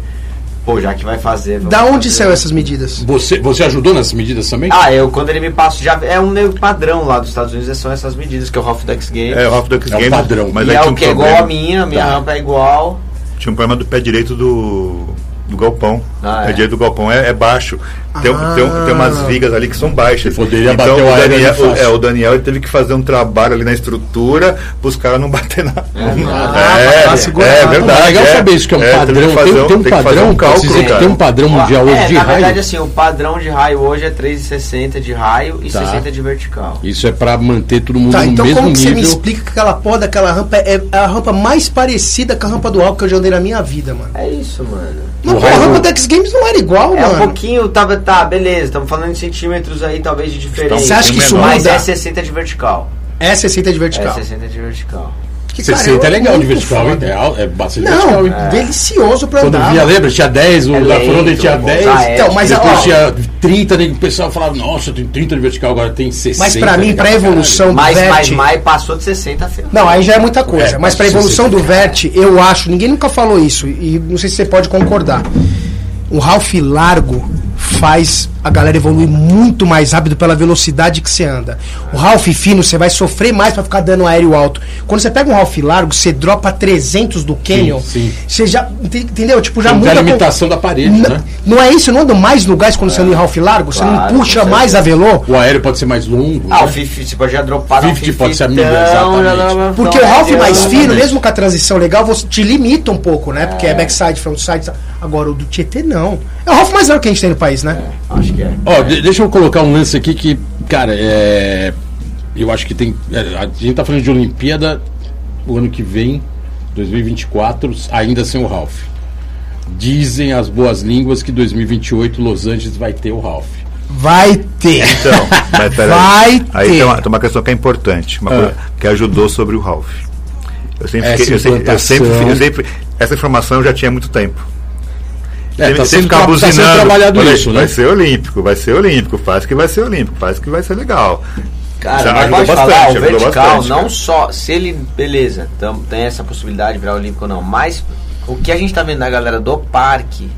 pô, já que vai fazer. Da onde fazer. saiu essas medidas? Você, você ajudou nessas medidas também? Ah, eu, quando ele me passou, já é um meio padrão lá dos Estados Unidos, são essas medidas, que é o Half Dex Games. É, o Ralph Ducks É o Games, padrão. Mas e aí é tinha o um que é igual a minha, a minha Tá. rampa é igual. Tinha um problema do pé direito do, do galpão. Ah, o pé é? direito do galpão é, é baixo. Tem, Ah. tem, tem umas vigas ali que são baixas. Poderia então, bater o o aéreo Daniel, é, o Daniel ele teve que fazer um trabalho ali na estrutura para os caras não bater na. Ah, é, segurar. é, verdade. É legal é. saber isso, que é um É, padrão. que Tem, um tem que fazer padrão, um cálculo, precisa- cara. tem um padrão mundial hoje é, de na raio. verdade, assim, o padrão de raio hoje é 3,60 de raio e Tá. 60 de vertical. Isso é pra manter todo mundo Tá, no então mesmo como que você me explica que aquela porra daquela rampa é a rampa mais parecida com a rampa do álcool que eu já andei na minha vida, mano? É isso, mano. Mas O pô, a rampa da X Games não era igual, É um mano. pouquinho, tá, tá, beleza, estamos falando em centímetros aí, talvez de diferença. Você acha que isso Mas muda? é 60 de vertical. É 60 de É vertical. 60 de vertical. Que, cara, 60 é legal de vertical, foda. É, é bastante Não, vertical, hein? delicioso pra Quando andar. via, lembra? Tinha 10, o É da Fronda tinha vou 10. usar é, Então, mas depois ó, tinha 30, né, o pessoal falava, nossa, tem 30 de vertical, agora tem 60. Mas pra mim, legal pra evolução do Mas, mas, Vert... mas passou de 60 feio. Não, aí já é muita coisa. É, mas pra evolução do 60. Vert, eu acho, ninguém nunca falou isso, e não sei se você pode concordar. Um Ralph largo faz a galera evoluir muito mais rápido pela velocidade que você anda. O Ralph fino, você vai sofrer mais pra ficar dando aéreo alto. Quando você pega um Ralph largo, você dropa 300 do Canyon, sim. você já, ente- entendeu? Tipo, já Não muda... a com- limitação da parede, N- né? Não é isso? Não anda mais no gás quando você anda em Ralph largo? Você Claro, não puxa com mais a velô? O aéreo pode ser mais longo. Ah, o né? 50 você pode já dropar no 50 pode ser a 50, milha, então, exatamente. Porque o Ralph é, mais é, fino, mesmo com a transição legal, você te limita um pouco, né? Porque é, É. backside, frontside. Agora o do Tietê não. É o Ralph mais largo que a gente tem no país, né? Acho Ó, de- deixa eu colocar um lance aqui que, cara, é. Eu acho que tem. é, A gente tá falando de Olimpíada o ano que vem, 2024, ainda sem o Ralph. Dizem as boas línguas que 2028 Los Angeles vai ter o Ralph. Vai ter. Então, mas peraí. Vai Aí ter. tem uma, tem uma questão que é importante, uma Ah. coisa que ajudou sobre o Ralph. Eu sempre, Essa fiquei, eu, sempre, eu, sempre, eu sempre- Essa informação eu já tinha há muito tempo. É, tá sendo, ficava tá sendo buzinando. trabalhado Falei, isso, né? Vai ser olímpico, vai ser olímpico, faz que vai ser olímpico, faz que vai ser legal. Cara, Já mas pode bastante, falar, o ajudou vertical, bastante, não cara. só, se ele, beleza, tam- tem essa possibilidade de virar olímpico ou não, mas o que a gente tá vendo da galera do parque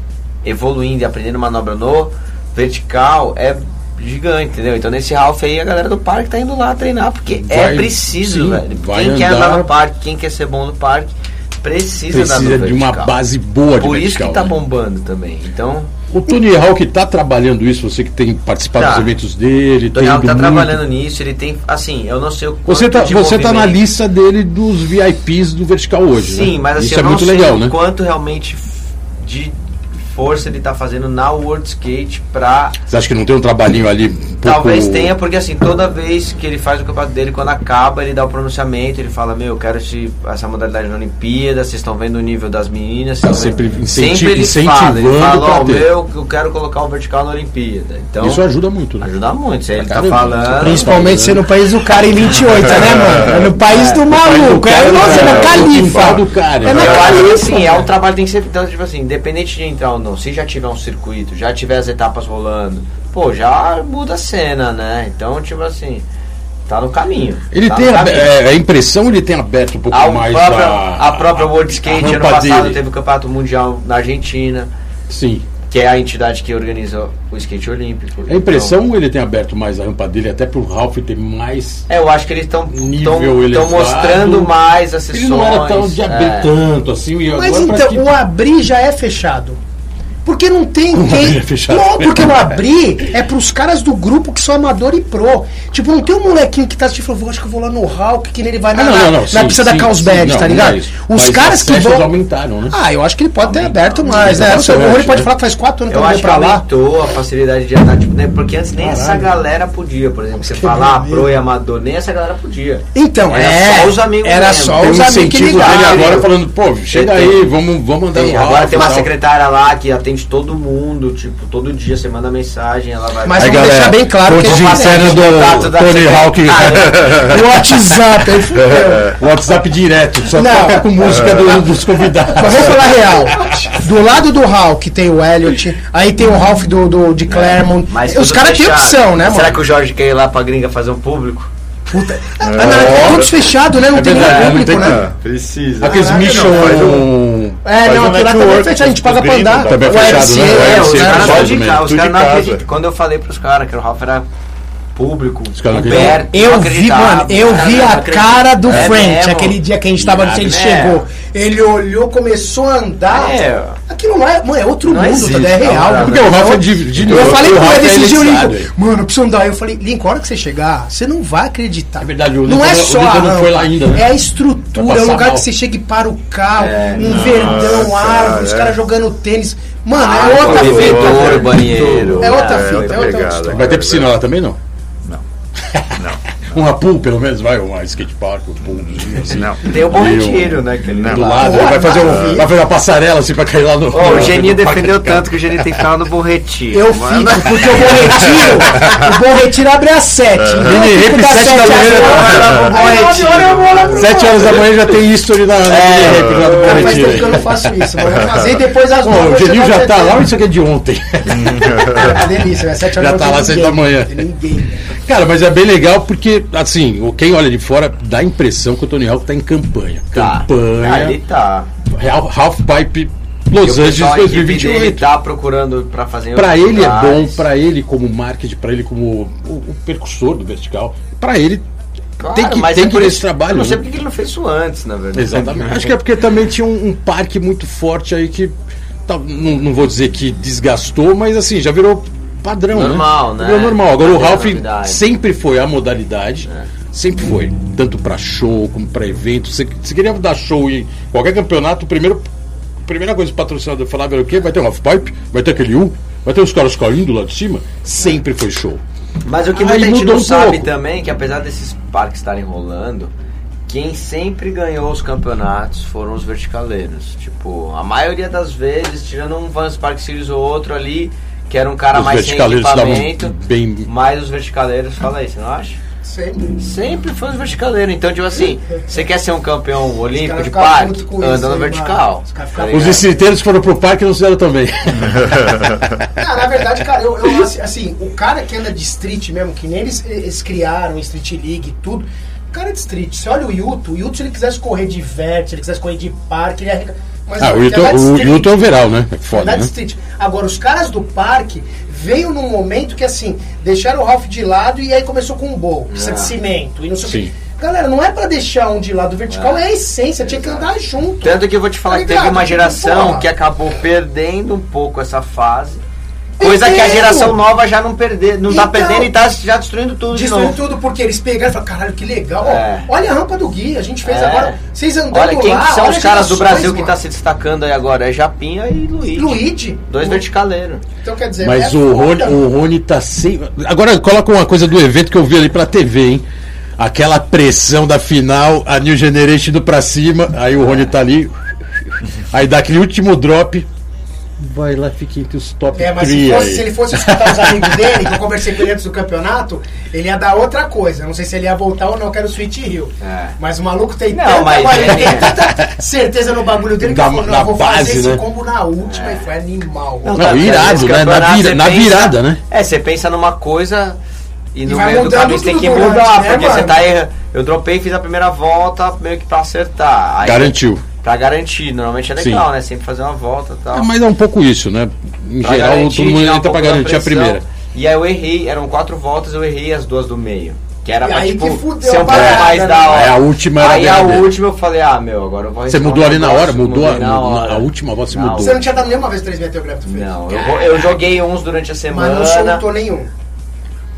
evoluindo e aprendendo manobra no vertical é gigante, entendeu? Então nesse Ralph aí a galera do parque tá indo lá treinar, porque é Vai- preciso, sim, velho. Quem quer andar andar- no parque, quem quer ser bom no parque, precisa, Precisa de uma base boa de Por isso vertical. que tá né? bombando também. Então, O Tony Hawk tá trabalhando isso, você que tem participado Tá. dos eventos dele, o tem Daniel ido tá muito. trabalhando nisso, ele tem, assim, eu não sei o Você tá, de você tá na lista dele dos VIPs do vertical hoje, Sim, né? mas assim, Isso eu é não muito sei legal, o né? quanto realmente de força ele tá fazendo na World Skate pra. Você acha que não tem um trabalhinho ali? um pouco- Talvez tenha, porque assim, toda vez que ele faz o campeonato dele, quando acaba, ele dá o pronunciamento, ele fala, meu, eu quero esse, essa modalidade na Olimpíada, vocês estão vendo o nível das meninas, Tá sempre vendo- incenti- sempre ele fala, ele incentivando fala, ter. meu, eu quero colocar o vertical na Olimpíada. Então, Isso ajuda muito, né? ajuda muito, se ele tá falando. Principalmente ser no país do cara em 28, né, mano? É no país do maluco. É, nossa, é é o califa. cara, É na? Eu acho que califa. assim, é um trabalho que tem que ser. Então, tipo assim, independente de entrar ou não, se já tiver um circuito, já tiver as etapas rolando, pô, já muda a cena, né? Então, tipo assim, tá no caminho. Ele tá tem a, caminho. é, a impressão ele tem aberto um pouco a, mais própria, a, a própria World Skate, ano passado, dele. teve o Campeonato Mundial na Argentina, Sim. que é a entidade que organiza o skate olímpico. A impressão ele tem aberto mais a rampa dele, até pro Ralph ter mais. Então, é, eu acho que eles estão mostrando mais as Ele sessões. não era tão de abrir é. tanto assim. E Mas agora então, que- o abrir já é fechado. Porque não tem Uma quem. Não, porque eu abri é pros caras do grupo que são amador e pro. Tipo, não tem um molequinho que tá assistindo e falou, acho que eu vou lá no Hulk, que nem ele vai na, Ah, não, não, não, na sim, pista da sim, Carlsbad, tá não, ligado? não é isso. Os Mas caras as que vão. aumentaram, né? Ah, eu acho que ele pode ter aberto mais, né? Não o Rony pode né? falar que faz quatro anos que Eu que pra lá. aumentou a facilidade de andar, tipo, né? Porque antes nem essa galera podia, por exemplo. Você Que falar pro e amador, nem essa galera podia. Então, Era é. só os amigos Era só os amigos que ligavam. agora falando, pô, chega aí, vamos, vamos andar no agora tem uma secretária lá que atende todo mundo, tipo, todo dia você manda mensagem, ela vai. Mas Aí, vamos deixar bem claro que internas contato do Tony. Hawk. O WhatsApp, aí fudeu. WhatsApp direto, só Não. toca com música do- dos convidados. Mas vamos falar real. Do lado do Hulk tem o Elliot, aí tem o Ralph do, do, de Claremont. Mas Os caras têm opção, né, Será mano? que o Jorge quer ir lá pra gringa fazer um público? Puta. Ah, não, é todos fechados, né? Não tem verdade, nenhum não público, tem- né? Precisa. Aqueles mission. um- É, não, um aquilo lá também é fechado, a gente paga pra andar. também é O fechado, UFC, né? é, O É, os UFC caras não acreditam. Os Tudo caras de não casa. acreditam. Quando eu falei pros caras que o Ralph era público, aberto, Eu não vi, mano, eu vi a cara do É French, mesmo? aquele dia que a gente tava, Irado, ele né? chegou. Ele olhou, começou a andar. É. Aquilo não é, mano, é outro Não mundo, existe, tá? é real. não, Porque o Ralph é de, de Eu falei com ele é esse dia, Lincoln. Mano, eu preciso andar. Eu falei, Lincoln, a hora que você chegar, você não vai acreditar. É verdade, o não é só a não foi lá ainda, né? É a estrutura, é o lugar mal. que você chega e para o carro, É, um nossa, verdão, árvore, os é. caras jogando tênis. Mano, Ah, é outra bebedouro, fita. banheiro. É outra É, fita, outra é outra história. Vai ter piscina lá também, não? Não. Uma pool, pelo menos, vai, uma skate park, um poolzinho assim. Não. Tem o Bom Retiro, né? Que Não. Do lá. lado, Pô, vai fazer, um, maravilha. vai fazer uma passarela assim pra cair lá no. Ó, o Geninho defendeu tanto que o Geninho tem que ficar lá no Bom Retiro. Eu Mano, fico, porque o Bom Retiro, o Bom Retiro abre às sete. eu Mini fico Rap, das sete da sete às manhã, Retiro. pro Sete horas da manhã já tem history na, na É, Rap lá do Ah, Bom tempo que eu Retiro. não faço isso, mas eu fazer depois às nove. o Geninho já às tá sete. lá isso aqui é de ontem? É delícia, é sete horas Já não tá tem lá sete ninguém. da manhã. Tem Ninguém. né? Cara, mas é bem legal porque, assim, quem olha de fora dá a impressão que o Tony Hawk tá em campanha. Tá. Campanha. Ah, ele tá. Half, Half Pipe Los Angeles pessoal, a equipe dele 2028. tá procurando pra fazer outros ele é bom, lugares. pra ele como marketing, pra ele como o, o percussor do vertical, pra ele Claro, tem que, tem é que nesse trabalho. Eu não sei né? porque que ele não fez isso antes, na verdade. Exatamente. Acho que é porque também tinha um, um parque muito forte aí que tá, não, não vou dizer que desgastou, mas assim, já virou padrão, Normal, né? né? Normal. Agora o Ralph sempre foi a modalidade. Sempre foi. Tanto pra show como pra evento. Você, você queria dar show em qualquer campeonato, primeiro. a Primeira coisa que o patrocinador falava era o quê? Vai ter um half-pipe? Vai ter aquele U? Vai ter os caras caindo lá de cima? Sempre foi show. Mas o que Aí muita gente não um sabe pouco. também, que apesar desses parques estarem rolando, quem sempre ganhou os campeonatos foram os verticaleiros. Tipo, a maioria das vezes, tirando um Vans Park Series ou outro ali, que era um cara Os mais sem equipamento, bem- mas os verticaleiros, fala aí, você não acha? Sempre. Sempre foi os verticaleiros. Então, tipo assim, você quer ser um campeão olímpico de parque? putos com Anda isso no aí, vertical. Os tá Os que foram pro parque não fizeram também. Ah, na verdade, cara, eu, eu, assim, assim, o cara que anda de street mesmo, que nem eles, eles criaram Street League e tudo, o cara é de street. Você olha o Yuto, o Yuto, se ele quisesse correr de vert, se ele quisesse correr de parque, ele arrega... Mas Ah, o ele Hilton, é o Veral, né? É foda, né? street. Agora, os caras do parque veio num momento que assim, deixaram o Ralph de lado e aí começou com um bowl, precisa de Ah. cimento e não sei o quê. Galera, não é pra deixar um de lado, vertical é, a essência, tinha que andar junto. Tanto que eu vou te falar Tá que teve uma geração porra. que acabou perdendo um pouco essa fase. Coisa que a geração nova já não perder, não tá Então, perdendo e tá já destruindo tudo de Destruiu novo. tudo porque eles pegaram e falaram, caralho, que legal. Ó, É. olha a rampa do Gui, a gente fez É. agora. Vocês andando Olha, quem lá, que são olha os caras do Brasil que tá se destacando aí agora? É Japinha e Luiz. Luigi. Dois verticaleiros. Então quer dizer, Mas é o, Rony, o Rony tá sem. Agora coloca uma coisa do evento que eu vi ali pra TV, hein? Aquela pressão da final, a New Generation indo pra cima, aí o Rony tá ali. Aí dá aquele último drop. Vai lá, fica entre os top É, mas se, 3 fosse, aí. se ele fosse escutar os amigos dele, que eu conversei com ele antes do campeonato, ele ia dar outra coisa. Não sei se ele ia voltar ou não, que era o Sweet Hill. É. Mas o maluco tem Não, tanta, mas ele tem tanta certeza no bagulho dele que Na- ele falou, não, na eu vou base, fazer esse né? combo na última e foi animal. Não, Não, tá, irado, né? Na vira- na virada, né? É, você pensa numa coisa e no vai meio do caminho você tem que durante, mudar, né, porque você tá errando. Eu dropei, fiz a primeira volta meio que pra acertar. Aí, Garantiu. Pra garantir. Normalmente é legal, Sim. né? Sempre fazer uma volta e tal. É, mas é um pouco isso, né? Em Pra geral, garantir, todo mundo tirar um entra pra garantir a primeira. E aí eu errei, eram quatro voltas, eu errei as duas do meio. Que era E pra, aí tipo, que fudeu ser a um pouco mais né? da hora. É, a última era Aí a dele. última eu falei, ah, meu, agora eu vou Você mudou um ali na hora? Mudou a- na hora. a última voz você Não. mudou. Você não tinha dado nenhuma vez 3 metros gráfico Não, eu, eu joguei uns durante a Mas semana, não soltou nenhum.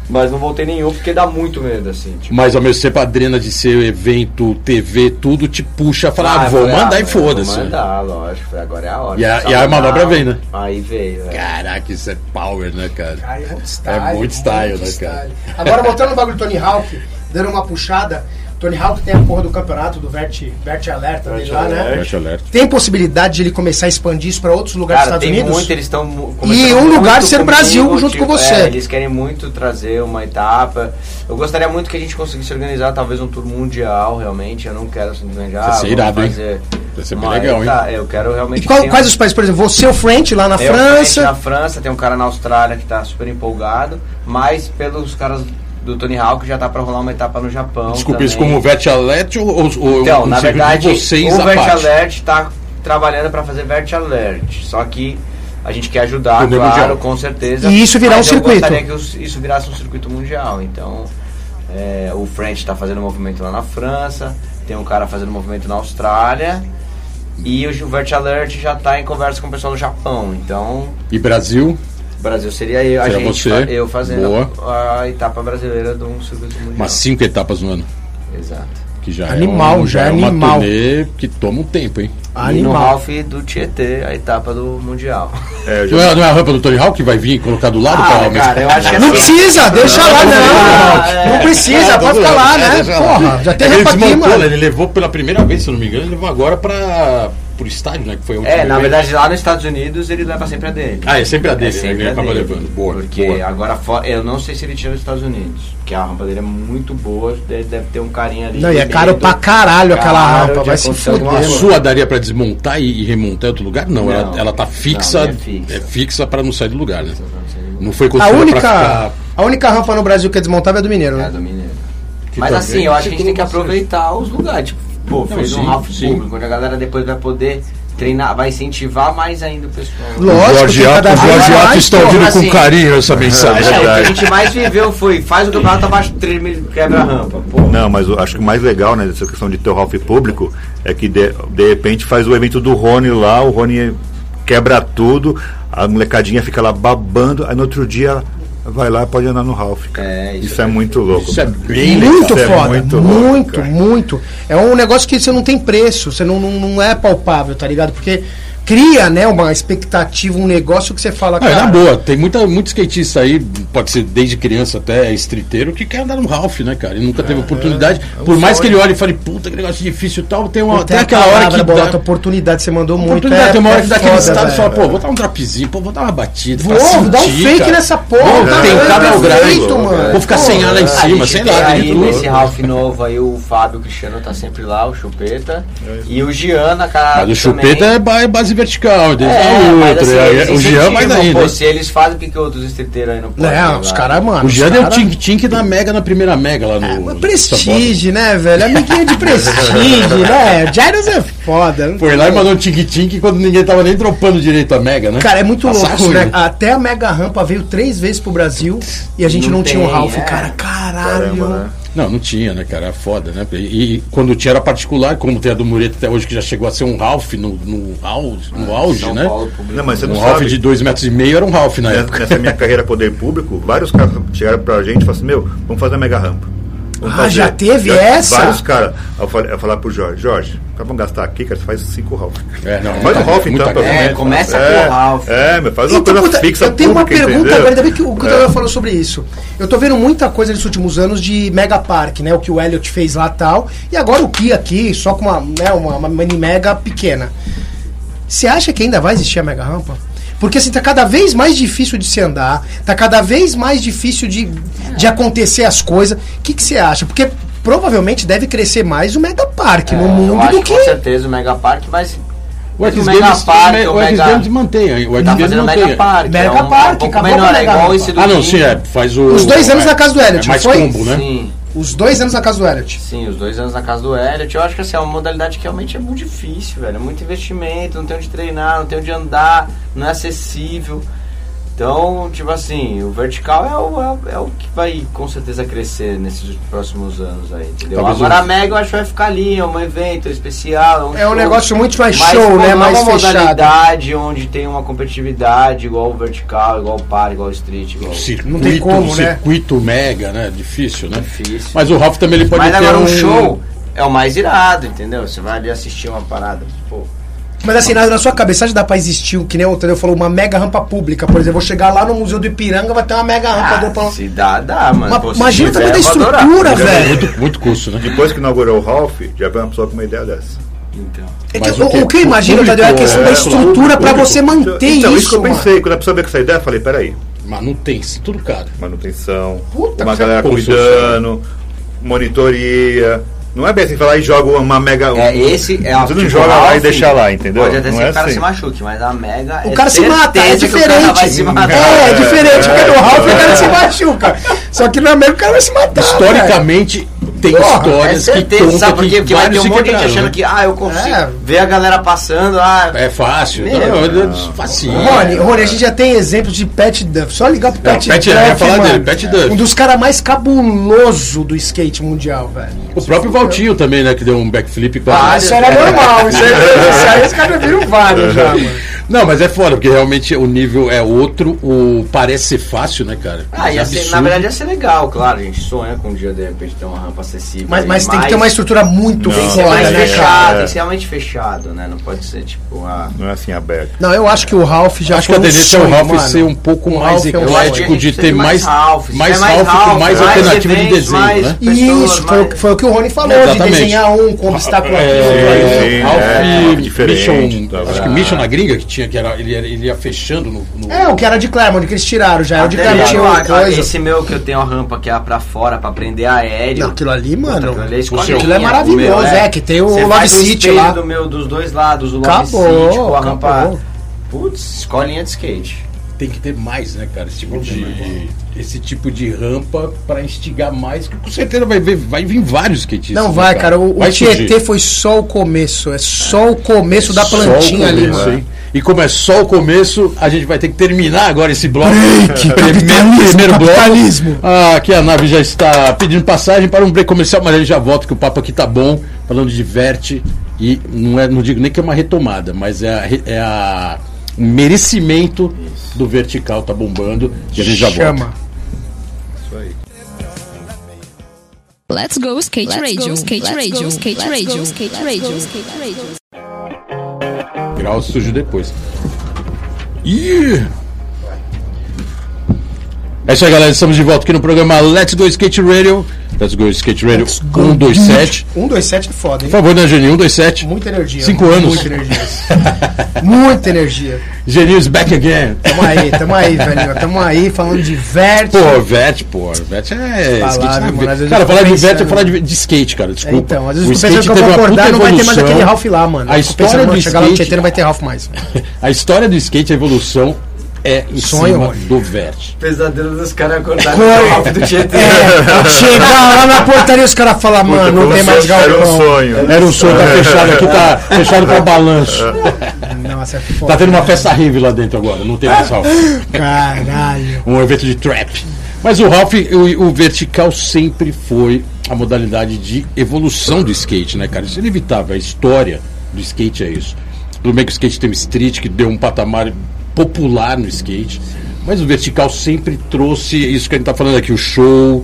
Mas não voltei nenhum porque dá muito medo, assim. Tipo, Mas ao mesmo tempo a adrena de ser evento, TV, tudo te puxa a falar, ah, eu vou falei, mandar ah, e Vou foda-se. mandar, lógico. Agora é a hora. E a- e a manobra vem, né? Aí veio, é. Caraca, isso é power, né, cara? Aí é muito style. É muito style, né, style. cara? Agora, voltando no bagulho do Tony Hawk, dando uma puxada. Tony Hawk tem a porra do campeonato do Vert, Vert Alerta dele Vert lá, né? Alert. Tem possibilidade de ele começar a expandir isso para outros lugares Cara, dos tem Estados Unidos? muito, eles estão E um lugar ser comigo, Brasil junto com você. é, eles querem muito trazer uma etapa. Eu gostaria muito que a gente conseguisse organizar talvez um tour mundial, realmente. Eu não quero simplesmente. Ah, Vai ser vamos irado, hein? fazer Vai ser bem legal, hein? Eu quero realmente. E qual- quais os países, por exemplo, você, o French lá na Tem um França. na França, tem um cara na Austrália que tá super empolgado, mas pelos caras do Tony Hawk já tá pra rolar uma etapa no Japão. Desculpa, isso como Vert Alert ou, ou, Então, um na verdade, de vocês o à Vert parte? Alert tá trabalhando para fazer Vert Alert. Só que a gente quer ajudar, Poder claro, mundial. com certeza. E isso virar um eu circuito. gostaria que isso virasse um circuito mundial. Então, é, o French tá fazendo movimento lá na França, tem um cara fazendo movimento na Austrália. E o Vert Alert já tá em conversa com o pessoal do Japão. Então, E Brasil? O Brasil seria eu, a Seria gente, você. eu fazendo Boa. a, a etapa brasileira de um circuito mundial. Umas cinco etapas no ano. Exato. Que já Animal, é um, já é é uma animal. turnê que toma um tempo, hein? E no Animal. Ralph do Tietê, a etapa do Mundial. É, já- Não é, não é a rampa do Tony Hawk que vai vir e colocar do lado Ah, cara, eu acho que Não assim, precisa, deixa lá, não. Não é. precisa, pode ficar lá, né? Porra, já tem ele rampa aqui, desmontou, mano. né? Ele levou pela primeira vez, se eu não me engano, ele levou agora pra, pro estádio, né? Que foi É, na verdade lá nos Estados Unidos ele leva sempre a dele. Ah, é sempre a dele, É né? sempre Ele a acaba dele. levando. Boa, Porque boa. agora fora, eu não sei se ele tira nos Estados Unidos. Porque a rampa dele é muito boa, deve, deve ter um carinha ali. Não, e é caro pra caralho aquela Caro rampa, vai se fuder, A sua daria pra desmontar e, e remontar em outro lugar? Não, Não. ela, ela tá fixa, Não, é fixa. é fixa para não sair do lugar, né? Não foi A construída única, pra ficar... a única rampa no Brasil que é desmontável é do Mineiro, É, né? do Mineiro. Que Mas também assim, eu acho que a gente tem que aproveitar os lugares. Tipo, pô, fez sim, um Ralph sim. público, onde a galera depois vai poder treinar, vai incentivar mais ainda o pessoal. Lógico, o Jorge Ato, Jorge Ato está ouvindo com assim. carinho essa mensagem. É, o que a gente mais viveu foi faz o campeonato abaixo de 3 mil quebra-rampa. Não, mas eu acho que o mais legal né, dessa questão de ter o Ralph público é que de, de repente faz o evento do Rony lá, o Rony quebra tudo, a molecadinha fica lá babando, aí no outro dia vai lá e pode andar no Ralph. cara. É, isso isso, é muito louco. Isso é bem legal. Muito Isso é foda, muito muito, louco, muito, cara. É um negócio que você não tem preço, você não, não, não é palpável, tá ligado? Porque cria, né, uma expectativa, um negócio que você fala, Ah, é cara. na boa, tem muita, muito skatista aí, pode ser desde criança até streeteiro, que quer andar no Ralph, né, cara? E nunca teve oportunidade. Por mais que ele olhe e fale, puta, que negócio difícil e tal, tem, uma, Tem aquela hora que. bota dá, oportunidade, você mandou muito. oportunidade, é, tem uma hora é que dá aquele foda, estado e fala, pô, vou dar um drapzinho, pô, vou dar uma batida. Vou, vou dar um sentir, fake cara. nessa porra. Vou cara. tentar dar o. Vou ficar Pô, sem ar lá em cima, sei tem lá. aí nesse Ralph novo aí, o Fábio Cristiano tá sempre lá, o Chupeta. É e o Giana, cara. Mas o chupeta é é base vertical, É, outra. assim, aí eles o Jean mais ainda. Pô, se eles fazem, por que, que outros estriteiros aí não podem? Né, os caras, mano. O Jean deu cara- tink-tink da Mega na primeira Mega lá no. Mas prestige, né, velho? Amiguinho de prestige, né? Jairus é foda. Foi lá e mandou um tink-tink quando ninguém tava nem dropando direito a Mega, né? Cara, é muito louco, né? né? Até a Mega Rampa veio três vezes pro Brasil e a gente não, tinha um Ralph. é. Cara, caralho. Não, não tinha, né, cara? É foda, né? E, e quando tinha era particular, como tem a do Mureto até hoje, que já chegou a ser um Ralph no, no auge, no auge São né? Paulo. Não, mas você Um não Ralph sabe. de dois metros e meio era um Ralph na Nessa, época. nessa minha carreira poder público, vários caras chegaram pra gente e falaram assim, meu, vamos fazer a mega rampa. Vamos Ah, já teve essa? Vários caras. Eu falei, eu falar pro Jorge, Jorge, vamos gastar aqui, cara, você faz cinco Ralph. É, não, Faz o Ralph então, pelo. É, começa é, com o Ralph. É, meu, faz uma Então, coisa puta, fixa eu tenho uma pública, pergunta entendeu? agora, ainda bem que o que o É. Daniel falou sobre isso. Eu tô vendo muita coisa nesses últimos anos de Mega Park, né? O que o Elliot fez lá e tal. E agora o Kia aqui, só com uma, né, uma, uma mini mega pequena. Você acha que ainda vai existir a Mega Rampa? Porque assim, tá cada vez mais difícil de se andar, tá cada vez mais difícil de, de acontecer as coisas. O que que você acha? Porque provavelmente deve crescer mais o Mega Park no É, eu mundo acho do com que. certeza o Mega Park, mas O X Games, Park, o o X Mega- Games mantém. O X tá Games fazendo mantém. Mega Park. Mega é um, Park, um pouco com menor, é igual esse do Ah, não, sim, é. Faz o. Os dois anos é, na casa do Elliot, É mais foi? combo, né? Sim, Os dois anos na casa do Elliot. sim, os dois anos na casa do Elliot. Eu acho que assim, é uma modalidade que realmente é muito difícil, velho. É muito investimento, não tem onde treinar, não tem onde andar, não é acessível. Então, tipo assim, o vertical é o, é, o- é o que vai com certeza crescer nesses próximos anos aí, entendeu? Talvez Agora um- a Mega eu acho que vai ficar ali, é um evento especial. É um show. negócio muito mais Mas, show, né? Mais é uma fechado. modalidade onde tem uma competitividade igual o vertical, igual o par, igual o street, igual o Circuito, Não tem como, né? circuito mega, né? Difícil, né? difícil. Mas o Ralph também ele pode Mas ter agora um um show é o mais irado, entendeu? Você vai ali assistir uma parada, pô. Mas assim, na, na sua cabeça, que dá pra existir, que nem o Tadeu falou, uma mega rampa pública, por exemplo, vou chegar lá no Museu do Ipiranga, vai ter uma mega rampa do Ah, pra... se dá, dá, mano. Ma- Pô, se imagina também da estrutura, Já velho. muito, muito custo, né? Depois que inaugurou o Ralph, já veio uma pessoa com uma ideia dessa. Então. É que, o, o quê? o que eu imagino, O Tadeu, é a questão da é, estrutura pra público. você manter então, isso, isso que eu mano. pensei. Quando a pessoa veio com essa ideia, eu falei, peraí, isso tudo caro. manutenção, Puta uma que galera pariu. cuidando, monitoria. Não é bem assim, falar e joga uma mega. É, esse é a Você não tipo, joga lá e deixa lá, entendeu? Pode até Não ser é que o cara assim. se machuque, mas a Mega. O é cara se mata, é cara diferente. se matar. É, é diferente, porque no Ralph o cara é. se machuca. Só que no América o cara vai se matar. Historicamente, tem Porra, É histórias que certeza, contam sabe por quê? que Porque vai ter um monte de gente achando que, ah, eu consigo É. ver a galera passando, ah. É fácil. Meu, não, é facinho. Rony, Rony, a gente já tem exemplos de Pat Duff. Só ligar pro Não, Pat, Pat- Duff. eu ia falar mano. dele, Pat Duff. Um dos caras mais cabuloso do skate mundial, velho. O próprio Valtinho também, né? Que deu um backflip Ah, isso era normal. Isso aí, isso aí os caras viram vários já, mano. Não, mas é foda, porque realmente o nível é outro. O... Parece ser fácil, né, cara? Ah, é ia ser, absurdo. na verdade ia ser legal, claro. A gente sonha com um dia de repente ter uma rampa acessível. Mas, mas tem que ter uma estrutura muito Tem que ser mais né, fechado, cara? tem que ser realmente fechado, né? Não pode ser tipo. Ah, Não é assim aberto. Não, eu acho que o Ralph já Acho que foi a um tendência é o Ralph mano. ser um pouco O mais Ralph é um eu acho que a eclético, gente de ter mais, Ralph, mais mais Ralph mais mais alternativa de desenho, mais- né? pessoas, Isso, foi, o que- foi o que o Rony falou, de desenhar um com obstáculo aqui, É, Ralph é, Mission, tá, acho que é. Mission na gringa que tinha, que era, ele, era- ele ia fechando no. no- É, o que era de Claremont, que eles tiraram já. O de Claremont tinha uma a- coisa. Esse meu que eu tenho a rampa que é pra fora, pra prender aéreo. Não, aquilo ali, mano. Aquilo ali é aquilo é maravilhoso, meu, é, que tem o Você Love City lá. Do meu, dos dois lados, o Love Acabou, City com a rampa. acabou. Putz, escolinha de skate. Tem que ter mais, né, cara? Esse tipo de, esse tipo de rampa pra instigar mais. que Com certeza vai, ver, vai vir vários skatistas. Não né, vai, cara. O, o Vai Tietê surgir. foi só o começo. É só o começo da Só o plantinha ali, começo, mano. hein? E como é só o começo, a gente vai ter que terminar agora esse bloco. Break, primeiro, capitalismo, primeiro bloco. Ah, aqui a nave já está pedindo passagem para um break comercial, mas a gente já volta que o papo aqui tá bom, falando de diverte. E não, é, não digo nem que é uma retomada, mas é a, é a merecimento do vertical tá bombando. E a gente já volta. Chama. Isso aí. Let's go skate radio, skate radio, skate radio, skate radio, skate radio. Grau sujo depois. Ih! É isso aí, galera. Estamos de volta aqui no programa Let's Go Skate Radio. Let's Go Skate Radio 127. 127 é foda, hein? Por favor, né, Geninho? 127. Muita energia. Cinco anos. Muita energia. Muita energia. Geninho's back again. Tamo aí, tamo aí, velho. Tamo aí falando de vert. Pô, Vert, pô. Vert é. Falar, skate né, mano? Cara, eu falar de Vert é falar de, de skate, cara. É, Desculpa. então, às vezes O skate que eu vou acordar e não vai ter mais aquele Ralph lá, mano. A Eu história pensando, do mano, chegar lá no skate- Tietê não vai ter Ralph mais. A história do skate, a evolução é em Sonho, cima mano. do Vert. Pesadelo dos caras acordarem no Ralph do Tietê. É, chegar lá na portaria os caras falam, mano, não tem mais sonho, Era um galpão. sonho. Era um sonho, tá fechado aqui, tá fechado pra balanço. Nossa, é foda. Tá tendo uma festa rave lá dentro agora, não tem mais Ralph. Caralho. Um evento de trap. Mas o Ralph, o, o vertical sempre foi a modalidade de evolução do skate, né, cara? Isso é inevitável. A história do skate é isso. Tudo bem que o skate tem street, que deu um patamar popular no skate. Mas o vertical sempre trouxe isso que a gente tá falando aqui, o show,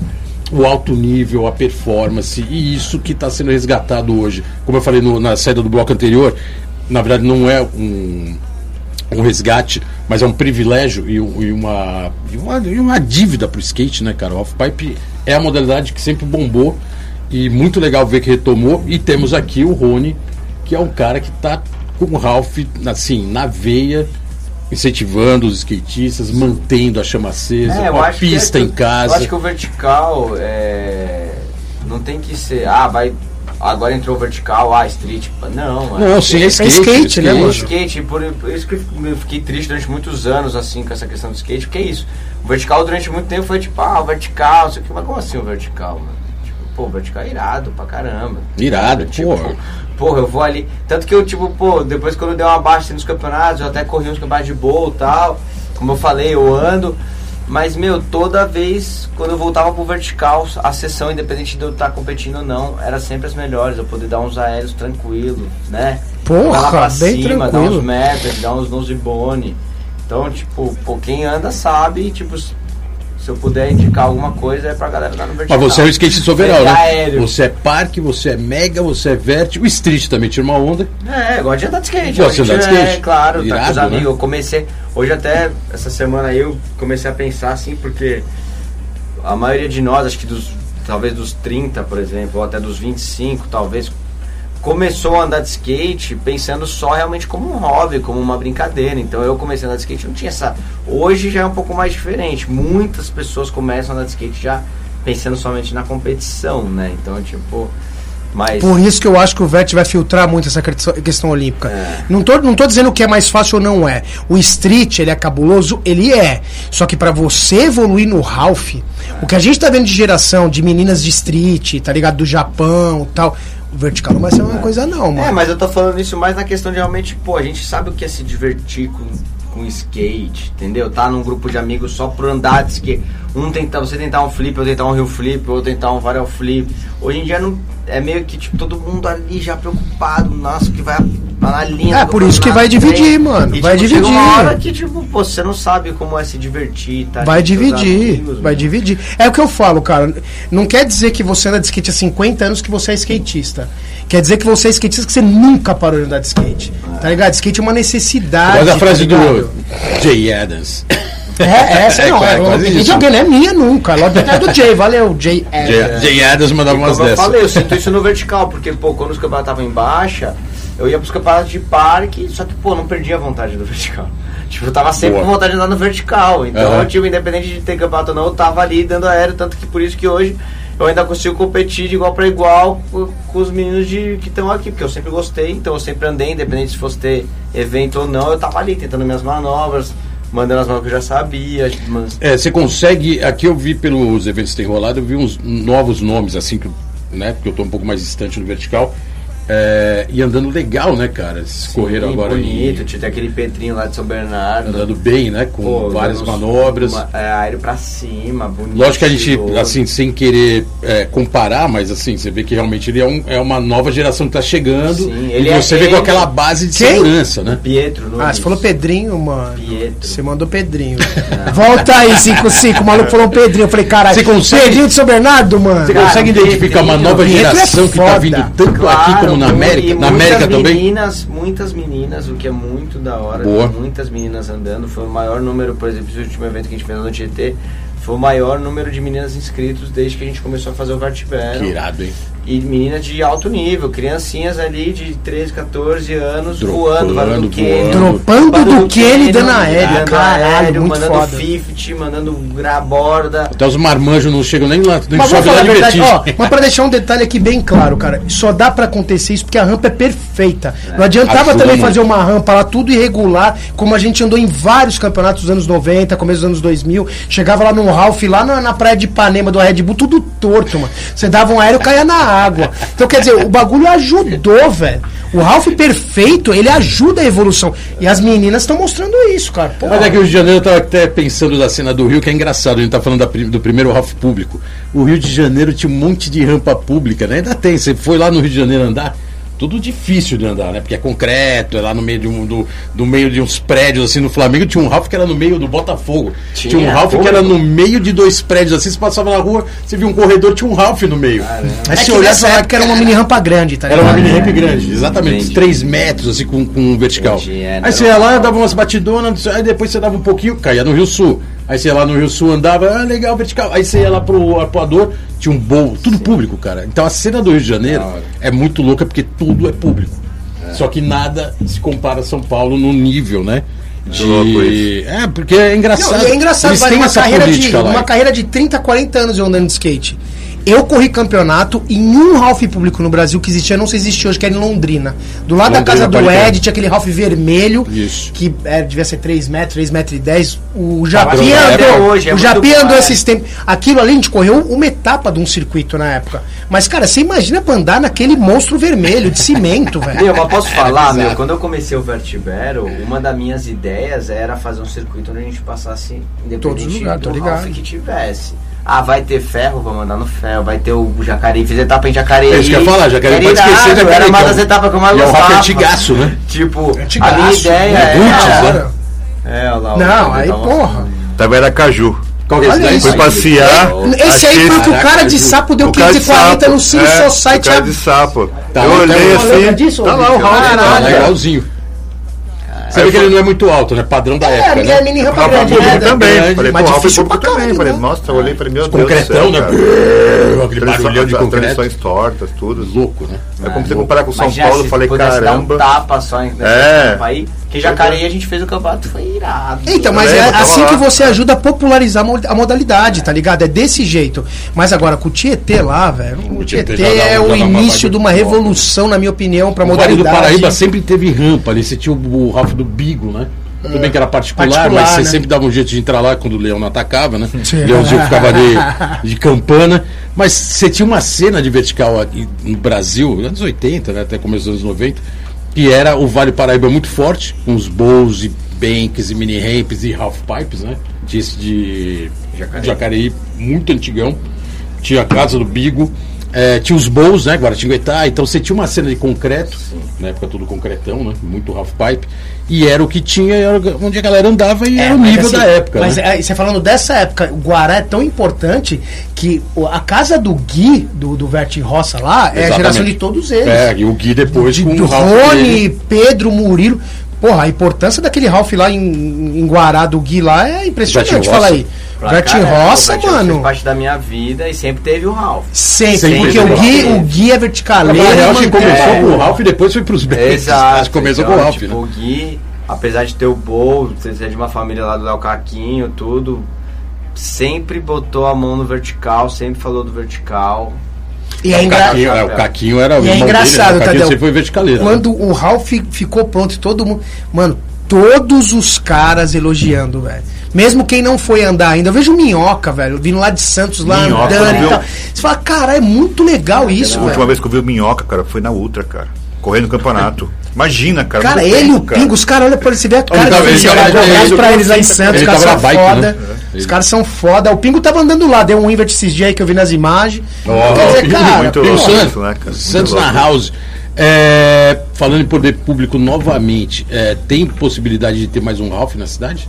o alto nível, a performance, e isso que está sendo resgatado hoje. Como eu falei no- na saída do bloco anterior, na verdade não é um, um resgate, mas é um privilégio e, e uma, e uma, e uma dívida pro skate, né, cara? O Halfpipe é a modalidade que sempre bombou e muito legal ver que retomou. E temos aqui o Rony, que é um cara que tá com o Ralph, assim, na veia, incentivando os skatistas, mantendo a chama acesa, É, a que pista é- em casa. Eu acho que o vertical é, não tem que ser, ah, vai. Agora entrou o vertical, ah, street. Não. Não, sim, é skate. skate, né, mano? skate, por, por isso que eu fiquei triste durante muitos anos, assim, com essa questão do skate, porque é isso. O vertical durante muito tempo foi tipo, ah, o vertical, isso aqui, mas como assim o vertical, mano? Pô, o vertical é irado pra caramba. Irado, Tipo, pô. porra, eu vou ali. Tanto que eu, tipo, pô, depois quando eu dei uma baixa nos campeonatos, eu até corri uns campeonatos de bowl e tal. como eu falei, eu ando. Mas, meu, toda vez quando eu voltava pro vertical, a sessão, independente de eu estar competindo ou não, era sempre as melhores. Eu poder dar uns aéreos tranquilo, né? Porra, pra bem cima, dar tranquilo. uns metros, dar uns nose bone. Então, tipo, pô, quem anda sabe, tipo, se eu puder indicar alguma coisa é pra galera lá no vertical. Mas você é o skate soberal, né? aéreo. Você é parque, você é mega, você é vert. O street também tira uma onda. É, gosto de andar de skate. Gosta de andar de skate? É, claro, tá com Irado, os né? amigos. Eu comecei, hoje até, essa semana aí, eu comecei a pensar assim, porque a maioria de nós, acho que dos, talvez dos 30, por exemplo, ou até dos 25, talvez, começou a andar de skate pensando só realmente como um hobby, como uma brincadeira. Então eu comecei a andar de skate, não tinha essa. Hoje já é um pouco mais diferente. Muitas pessoas começam a andar de skate já pensando somente na competição, né? Então, tipo. Mas. Por isso que eu acho que o VET vai filtrar muito essa questão- olímpica. É. Não, tô, não tô dizendo que é mais fácil ou não é. O street, ele é cabuloso, ele é. Só que pra você evoluir no Ralph, o que a gente tá vendo de geração, de meninas de street, tá ligado? Do Japão e tal, vertical não vai ser uma coisa não, mano. É, mas eu tô falando isso mais na questão de realmente, pô, a gente sabe o que é se divertir com, com skate, entendeu? Tá num grupo de amigos só por andar de skate. Um tentar, você tentar um flip, eu tentar um heel flip, ou tentar um varial flip. Hoje em dia não é meio que tipo todo mundo ali já preocupado, nossa, que vai na linha. É, por isso que vai dividir, né? mano, E, vai tipo, dividir. uma hora que tipo, pô, você não sabe como é se divertir, tá? Vai dividir, amigos, vai mano. dividir. É o que eu falo, cara. Não quer dizer que você anda de skate há 50 anos que você é skatista. Quer dizer que você é skatista que você nunca parou de andar de skate. Tá ligado? Skate é uma necessidade. Olha a frase tá do? Jay Adams. É, essa É, não. É, quase isso. não é minha nunca. Logo é do Jay, valeu, Jay. É, Jay, Jay Adams mandava E umas como eu dessas. falei, eu sinto isso no vertical, porque, pô, quando os campeonatos estavam em baixa, eu ia pros campeonatos de parque, só que, pô, não perdia a vontade do vertical. Tipo, eu tava sempre Boa. com vontade de andar no vertical. Então, eu, tipo, independente de ter campeonato ou não, eu tava ali dando aéreo, tanto que por isso que hoje eu ainda consigo competir de igual pra igual com, os meninos de, que estão aqui, porque eu sempre gostei, então eu sempre andei, independente se fosse ter evento ou não, eu tava ali tentando minhas manobras, mandando as manobras que eu já sabia, mas É, você consegue. Aqui eu vi pelos eventos que tem rolado, eu vi uns novos nomes, assim, que, né? Porque eu tô um pouco mais distante no vertical. É, e andando legal, né, cara? Esses correram Sim, agora bonito, em, tinha aquele Petrinho lá de São Bernardo. andando bem, né? Com Pô, várias manobras. uma- é, aéreo pra cima, bonito. Lógico que a gente, assim, sem querer é, comparar, mas assim, você vê que realmente ele é, um- é uma nova geração que tá chegando. Sim, e ele é- você vê com ele- aquela base de Quem? segurança, né? Pietro. Ah, você falou Pedrinho, mano. Pietro. Você mandou Pedrinho. Volta aí, 55. O maluco falou Pedrinho. Eu falei, caralho. Você consegue- Pedrinho de São Bernardo, mano. Você Cara, consegue identificar uma Pedrinho, nova é geração que tá foda. vindo tanto aqui como na e América? Na muitas América também? meninas, muitas meninas, o que é muito da hora. Boa. Muitas meninas andando. Foi o maior número, por exemplo, esse último evento que a gente fez no Tietê. Foi o maior número de meninas inscritos desde que a gente começou a fazer o Vertiverno. Que irado, hein? E meninas de alto nível, criancinhas ali de 13, 14 anos Dropando, voando, voando. Dropando Valendo do Kenny dando aéreo. dando Caralho, aéreo, muito mandando foda. 50, mandando gra borda. Até os marmanjos não chegam nem lá, nem Mas sobe lá falar a de verdade, ó, mas pra deixar um detalhe aqui bem claro, cara, só dá pra acontecer isso porque a rampa é perfeita. Não adiantava Ajuda também muito. fazer uma rampa lá tudo irregular, como a gente andou em vários campeonatos dos anos 90, começo dos anos 2000, chegava lá no Ralph, lá na, na praia de Ipanema do Red Bull, tudo torto, mano. Você dava um aéreo, caía na água. Então, quer dizer, o bagulho ajudou, velho. O Ralph perfeito, ele ajuda a evolução. E as meninas estão mostrando isso, cara. Pô, Mas aqui o Rio de Janeiro eu tava até pensando da cena do Rio, que é engraçado, a gente tá falando da do primeiro Ralph público. O Rio de Janeiro tinha um monte de rampa pública, né? Ainda tem, você foi lá no Rio de Janeiro andar, tudo difícil de andar, né? Porque é concreto, é lá no meio de um, do, do meio de uns prédios, assim, no Flamengo tinha um Ralph que era no meio do Botafogo. Tinha, Tinha, um Ralph que era no meio de dois prédios, assim, você passava na rua, você via um corredor, tinha um Ralph no meio. Mas Aí se você olhar olhava essa época era uma mini rampa grande, tá Era uma ligado? mini ramp grande, exatamente, Entendi. 3 metros assim com, com vertical. Entendi, é, aí você era ia lá, dava umas batidonas, aí depois você dava um pouquinho, caía no Rio Sul. Aí você ia lá no Rio Sul, andava, ah, legal, vertical. Aí você ia lá pro arpoador, tinha um bowl, tudo público, cara. Então a cena do Rio de Janeiro é muito louca porque tudo é público. Só que nada se compara a São Paulo no nível, né? De... É, porque é engraçado. Não, é engraçado, Eles têm uma essa carreira, de, política lá. uma carreira de 30, 40 anos andando de skate. Eu corri campeonato em um half público no Brasil que existia, não sei se existe hoje, que era em Londrina. Do lado da Londrina, casa do. Ed, tinha aquele half vermelho, Isso. que é, devia ser 3 metros, 3 metros e 10. O da época andou, hoje, é o Japinha andou é. esses tempos. Aquilo ali a gente correu uma etapa de um circuito na época. Mas, cara, você imagina pra andar naquele monstro vermelho de cimento, velho. Meu, mas posso falar, bizarro. meu, quando eu comecei o Vertibero, uma das minhas ideias era fazer um circuito onde a gente passasse Todos os independente lugares, tô do. Ralph que tivesse. Ah, vai ter ferro, vamos andar no ferro, vai ter o Jacareí, fiz etapa em Jacareí. É isso que eu ia falar, Jacareí, Era pode esquecer Jacareí, Era uma é das etapas que eu mais e é um gostava. Antigaço, né? Tipo, a Antigaço, minha ideia né? é... Né? É, olha lá. Não, aí, porra. Tava era Caju. Qual que é esse daí? isso. Fui passear. Esse aí foi o que o cara de sapo deu o cara de 540 sapo. no Cine É, Society. O cara de sapo. Tá eu olhei tá lá. assim. Disso, tá lá o tá lá. legalzinho. Você vê que ele não é muito alto, né? Padrão da É, época, ele é né? mini rampa grande, né? também. grande, Falei, mas pô, difícil público pra também. caralho, Falei, né? nossa, eu olhei e falei, meu Concretão, Deus né? do céu, cara. Aquele barulhão de concreto. transições tortas, tudo. Louco, né? Aí comecei a comparar com São Paulo, falei, dar um caramba. tapa só em É. aí. Que Jacareí a gente fez o campeonato, foi irado. Então, mas é assim lá. que você ajuda a popularizar a mo- a modalidade, tá ligado? É desse jeito. Mas agora, com o Tietê lá, velho, o Tietê é o início de uma revolução, na minha opinião, pra O Vale do modalidade. Paraíba sempre teve rampa ali. Você tinha o, o Ralph do Bigo, né? Tudo bem que era particular, Particular, mas você né? sempre dava um jeito de entrar lá quando o leão não atacava, né? Sim. O leãozinho ficava ali de campana. Mas você tinha uma cena de vertical aqui no Brasil, anos 80, né? Até começo dos anos 90, que era o Vale Paraíba muito forte, com os bowls e banks e mini ramps e half pipes, né? Tinha esse de Jacareí. Jacareí muito antigão. Tinha a casa do Bigo. É, tinha os bowls, né? Guaratinguetá. Então você tinha uma cena de concreto, na época tudo concretão, né? Muito half pipe. E era o que tinha, era onde a galera andava e É, era o nível assim, da época. Mas né? é, você falando dessa época, o Guará é tão importante que a casa do Gui, do, do Vertin Roça lá, é a Exatamente. geração de todos eles. É, e o Gui depois de, com o Rony. Pedro, Murilo. Porra, a importância daquele Ralph lá em, em Guará do Gui lá é impressionante. Fala aí. Pra caramba, Roça, o mano. Fez parte da minha vida e sempre teve o Ralph. Sempre, Sempre porque o o Gui, o Gui é verticaleiro. Na real, acho que mantém- começou É. com o Ralph e depois foi pros Banks. Exato. Começou então, com o Ralph, tipo, né? O Gui, apesar de ter o ser ser de uma família lá do Léo Caquinho, tudo, sempre botou a mão no vertical, sempre falou do vertical. E é O engra... Caquinho, é, o Caquinho era o E é engraçado, dele, né? Tadeu. sempre foi verticaleiro. né? Quando o Ralph ficou pronto e todo mundo. Mano, todos os caras elogiando, velho. Mesmo quem não foi andar ainda. Eu vejo Minhoca, velho, vindo lá de Santos, lá Minhoca, andando viu? e tal. Você fala, cara, é muito legal isso, A última velho. vez que eu vi o Minhoca, cara, foi na Ultra, cara. Correndo no campeonato. Imagina, cara. Cara, ele, tempo, o cara. Pingo, os caras olham pra ele, você vê a cara tava- ele cara, tava- abraço ele- pra eles lá em Santos, ele os caras tava bike, foda. né? Os caras são foda. O Pingo tava andando lá, deu um invert esses dias aí que eu vi nas imagens. Ó, Quer dizer, Pingo, cara, muito Pingo louco Santos, né, cara? Santos na. House. É, falando em poder público novamente, é, tem possibilidade de ter mais um Ralph na cidade?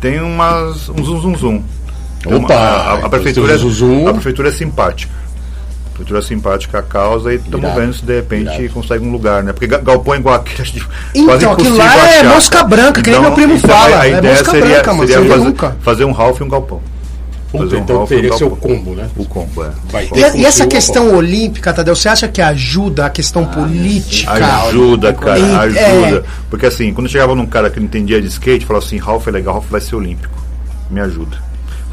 Tem umas, um zum zum zum. Opa, uma- a, a então prefeitura, um zum zum. a prefeitura é simpática. A prefeitura é simpática a causa e estamos vendo se de repente irado. consegue um lugar, né? Porque ga- galpão igual aquele acho que Então, quase aquilo impossível lá é achar, mosca cara. branca, que nem meu primo fala, A é ideia mosca seria, branca, seria você fazer, nunca. fazer um Ralph e um galpão. Fazer um então Ralph e um teria o galpão. combo, né? O combo, é. Vai ter E, e essa questão olímpica, Tadeu, você acha que ajuda a questão política? Ajuda, cara, E- ajuda. é. Porque assim, quando chegava num cara que não entendia de skate, falava assim, Ralph é legal, Ralph vai ser olímpico. Me ajuda.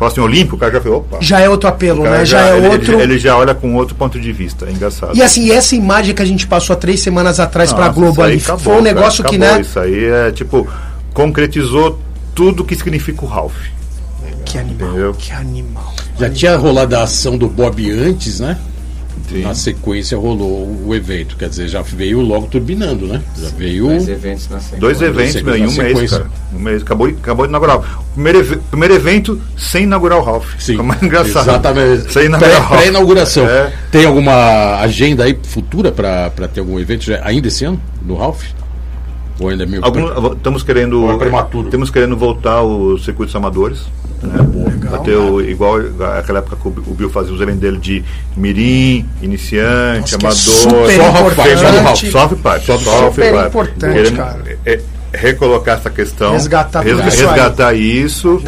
Falava assim, olímpico, o cara já falou, opa. Já é outro apelo, O cara né? Já, é ele, outro. Ele, ele já olha com outro ponto de vista, é engraçado. E assim, essa imagem que a gente passou há três semanas atrás pra Nossa, Globo ali, acabou, foi um cara, negócio que, acabou. né? Isso aí é tipo, concretizou tudo que significa o Ralph. Que animal, Entendeu? que animal. Já tinha rolado a ação do Bob antes, né? Sim. Na sequência rolou o evento. Quer dizer, já veio logo turbinando, né? Já veio. Dois eventos na sequência. Dois eventos, meu, em um mês, cara. Um mês. Acabou, acabou de inaugurar. O primeiro, primeiro evento sem inaugurar o Ralph. Sim, Ficou mais engraçado. Exatamente. Sem inaugurar o Pré- Ralph. Pré-inauguração. É. Tem alguma agenda aí futura para ter algum evento já- ainda esse ano? No Ralph? Ou ainda é meio. Algum- estamos querendo. Ou é prematuro? Temos querendo voltar os circuitos amadores. Né? Vai ter o, igual aquela época que o Bi- o Bill fazia os eventos dele de mirim, iniciante, Nossa, que é amador. super só importante. só do Ralph, Só Pipe. importante, Queremos, cara. é, é, recolocar essa questão, Resgatar resga- tudo isso aí. resgatar isso,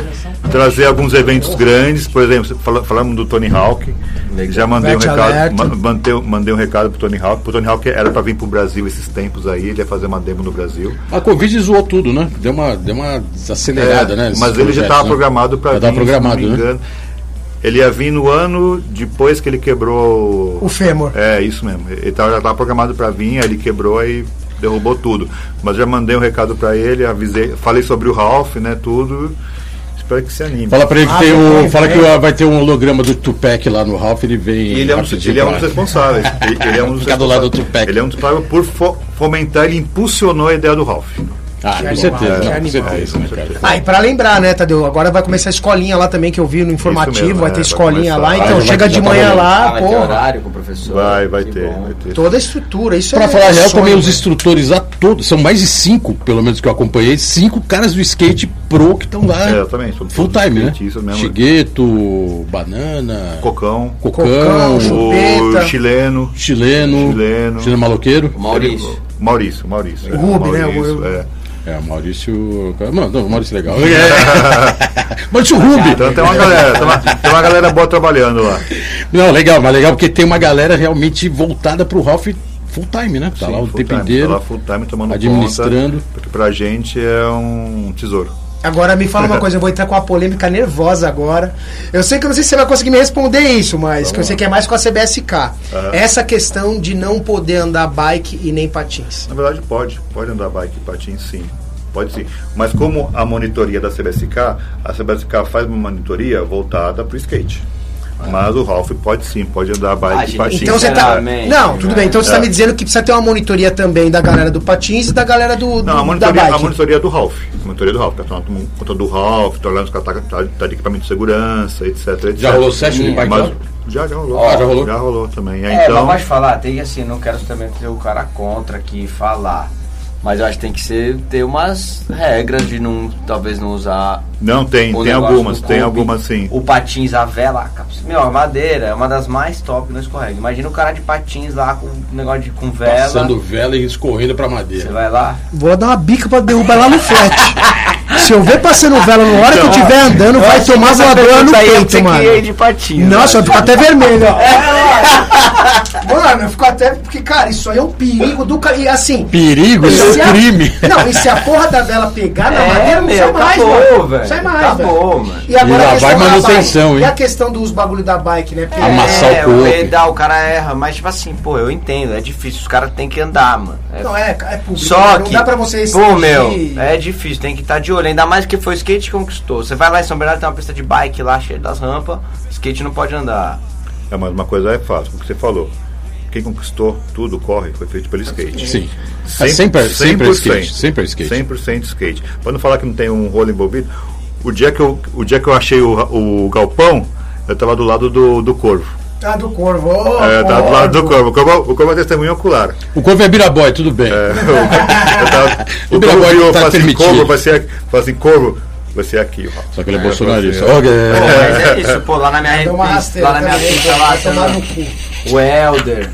trazer alguns eventos grandes, por exemplo, fala- falamos do Tony Hawk, já mandei um recado, ma- mandei, mandei um recado pro Tony Hawk, pro Tony Hawk era para vir pro Brasil esses tempos aí, ele ia fazer uma demo no Brasil. A Covid zoou tudo, né? Deu uma, deu uma acelerada, É, né? Mas ele já estava né? programado para Já vir, tava programado, se não me né? engano. Ele ia vir no ano depois que ele quebrou. O fêmur. É, isso mesmo. Ele tava, já estava programado para vir, aí ele quebrou e derrubou tudo. Mas já mandei um recado para ele, avisei, falei sobre o Ralph, né, tudo. Espero que se anime. Fala pra ele que Ah, tem vem, Fala que vem. vai ter um holograma do Tupac lá no Ralph, ele vem. ele é um, rapidinho ele é um dos lá. responsáveis. Ele, ele é um dos Ficar do lado do responsáveis. Tupac. Ele é um dos responsáveis por fo- fomentar, ele impulsionou a ideia do Ralph. Ah, com certeza, não, com certeza, né, cara? Ah, e pra lembrar, né, Tadeu? Agora vai começar a escolinha lá também, que eu vi no informativo. mesmo, vai é, ter vai escolinha lá. começar. Então Ah, chega vai- de manhã lá, vai pô. horário professor. Vai, vai ter, vai ter. Toda a estrutura. Isso Pra é falar a real, também os né? instrutores lá todos, são mais de cinco, pelo menos que eu acompanhei, cinco caras do skate pro que estão lá. É, eu também, sou Full time, né? skatistas mesmo. Chigueto, Banana, Cocão, Cocão, Cocão, o chileno. chileno, Chileno. chileno maloqueiro. Maurício. Maurício, Maurício. O Rubi, né? Maurício, O- é. É, Maurício. Mano, não, o Maurício é legal. Maurício Rubi. Então tem uma galera, tem uma, tem uma galera boa trabalhando lá. Não, legal, mas legal porque tem uma galera realmente voltada pro Ralph full time, né? Tá Sim, lá o tempo time, inteiro. Tá lá full time tomando administrando. conta. Porque pra gente é um tesouro. Agora me fala uma coisa, eu vou entrar com uma polêmica nervosa agora. Eu sei que eu não sei se você vai conseguir me responder isso, mas que eu sei que é mais com a CBSK. Essa questão de não poder andar bike e nem patins. Na verdade pode, pode andar bike e patins sim. Pode sim. Mas como a monitoria da CBSK, a CBSK faz uma monitoria voltada para o skate. Mas o Ralph pode sim, pode andar bike Ah, e gente, patins. Então você tá. Não, tudo bem. Então você tá É. me dizendo que precisa ter uma monitoria também da galera do patins e da galera do, do- Não, a da monitoria, a bike. monitoria do Ralph. A monitoria do Ralph, tá tomando conta do Ralph, tá olhando se o cara tá, tá, tá de equipamento de segurança, etc, etc. Já rolou session de bike Mas, já, já rolou. Ó, já rolou? Já rolou também. É, então, mas pode falar, tem que assim, não quero também ter o cara contra aqui falar. Mas eu acho que tem que ser, ter umas regras de não, talvez não usar. não, tem, tem algumas, tem algumas sim. O patins, a vela, a caps- meu, a madeira é uma das mais top que não escorrega. Imagina o cara de patins lá com um negócio de com vela. Passando vela e escorrendo pra Você madeira. vai lá. Vou dar uma bica pra derrubar lá no flat. Se eu ver passando vela na hora que eu estiver andando, vai tomar voadora no peito, mano. de patins. Nossa, eu né? fico até vermelho, ó. Mano, eu fico até. Porque, cara, isso aí é um perigo do cara. E assim. Perigo, isso é a- um crime. Não, e se a porra da vela pegar na É, madeira, não meu, sai mais, acabou, mano. velho. Sai mais, Acabou, velho. mano. E agora E lá a vai manutenção, bike. hein? E a questão dos bagulho da bike, né? Porque Amassar o é, corpo. pedal, o cara erra, mas tipo assim, pô, eu entendo, é difícil, os caras têm que andar, mano. É Não, é, é público. Só não que, dá pra você pô, meu, é difícil, tem que estar de olho. Ainda mais que foi o skate que conquistou. Você vai lá em São Bernardo, tem uma pista de bike lá, cheia das rampas, skate não pode andar. É, mas uma coisa é fácil, o que você falou. Quem conquistou tudo, corre, foi feito pelo skate. Sim. Cem- É sempre, sempre é 100%. skate. Sempre é skate. 100% skate. Pra não falar que não tem um rolo envolvido, o dia que eu, o dia que eu achei o, o galpão, eu tava do lado do, do corvo. Ah, do corvo. ô, é, tava do lado do corvo. corvo. O corvo, o corvo é testemunho ocular. O corpo é biraboy, tudo bem. É, eu tava, O o Biraboy corvo viu, tá falou assim, corvo vai ser, assim, corvo vai ser aqui. ó. Só que ele é É, bolsonarista. Pô, é. mas é isso, pô, lá na minha lá na minha vai lá, tomar tem no cu. o Helder.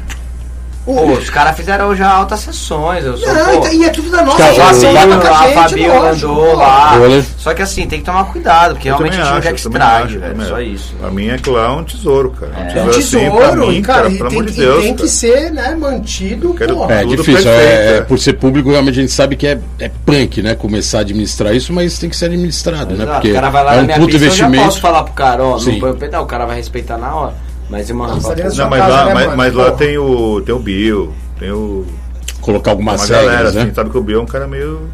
Pô, os caras fizeram já altas sessões, eu sou, Não, pô, e é tudo da nossa geração, Fabinho, com a gente, Fabinho andou lá. Só que assim, tem que tomar cuidado, porque Eu realmente também tinha um acho, que acho, velho. Só acho. isso. Pra mim, aquilo lá é um tesouro, cara. É. Um É um tesouro assim, tesouro, pra mim, e, cara, cara, e pelo tem, amor de e Deus. tem que cara. ser, né, mantido. É difícil, é, é. por ser público, realmente a gente sabe que é, é punk, né? Começar a administrar isso, mas tem que ser administrado, né? Exato, Porque o cara vai lá é na um minha puto pista, eu já investimento. posso falar pro cara, ó, Sim. não põe o pedal, o cara vai respeitar na hora. Mas uma Não, mas casa, lá, né, mas, mas lá tem o, tem o Bill, tem o. Colocar algumas uma galera, regras, né? assim, sabe que o Bill é um cara meio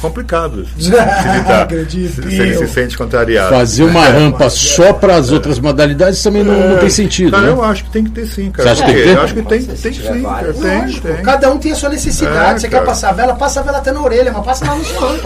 complicado. Se, se, Ah, acredito, se, se ele se sente contrariado. Fazer uma rampa só para as outras modalidades também não, não tem sentido, Cara, né? eu acho que tem que ter sim, cara. Você acha que tem que ter? Eu acho que tem, tem sim, cara. Tem, tem. Cada um tem a sua necessidade. É, você cara. quer passar a vela, passa a vela até na orelha, mas passa lá no seu ângulo.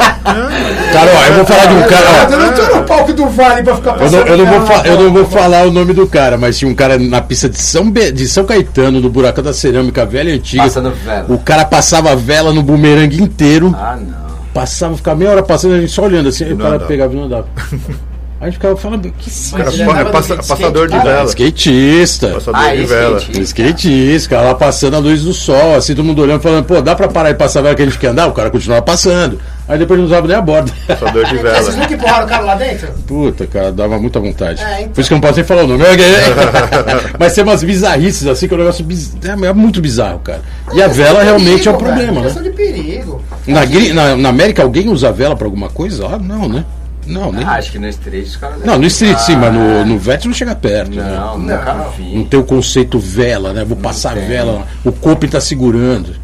Cara, ó, eu vou falar de um cara, ó. Eu não tô no palco do Vale pra ficar Eu passando não, eu não vou, eu não vou falar o nome do cara, mas tinha um cara na pista de São, Be- de São Caetano, no Buracão da Cerâmica velha e antiga. Passando vela. O cara passava vela no bumerangue inteiro. Ah, não. Passava, ficava meia hora passando, a gente só olhando assim, aí o cara andava. pegava e não andava. A gente ficava falando, que Cara, andava é passa- de skate, passador de cara. vela. skatista. Passador Ah, de vela. skate. Skatista, cara lá passando a luz do sol, assim, todo mundo olhando, falando, pô, dá pra parar e passar a vela que a gente quer andar? O cara continuava passando. Aí depois não usava nem a borda. Passador de Vocês vela. nunca empurraram o cara lá dentro? Puta, cara, dava muita vontade. É, então. Por isso que eu não posso nem falar o nome. Mas tem umas bizarrices, assim, que é um negócio biz... é, é muito bizarro, cara. E a vela realmente é um problema, né? Questão de perigo. Na, gri- na, na América, alguém usa vela pra alguma coisa? Ah, não, né? Não, nem... Ah, acho que no street os caras. não, no street sim, mas no, no vet não chega perto. né? Não, Não vi. tem o conceito vela, né? Vou passar tem. vela, o Coping tá segurando.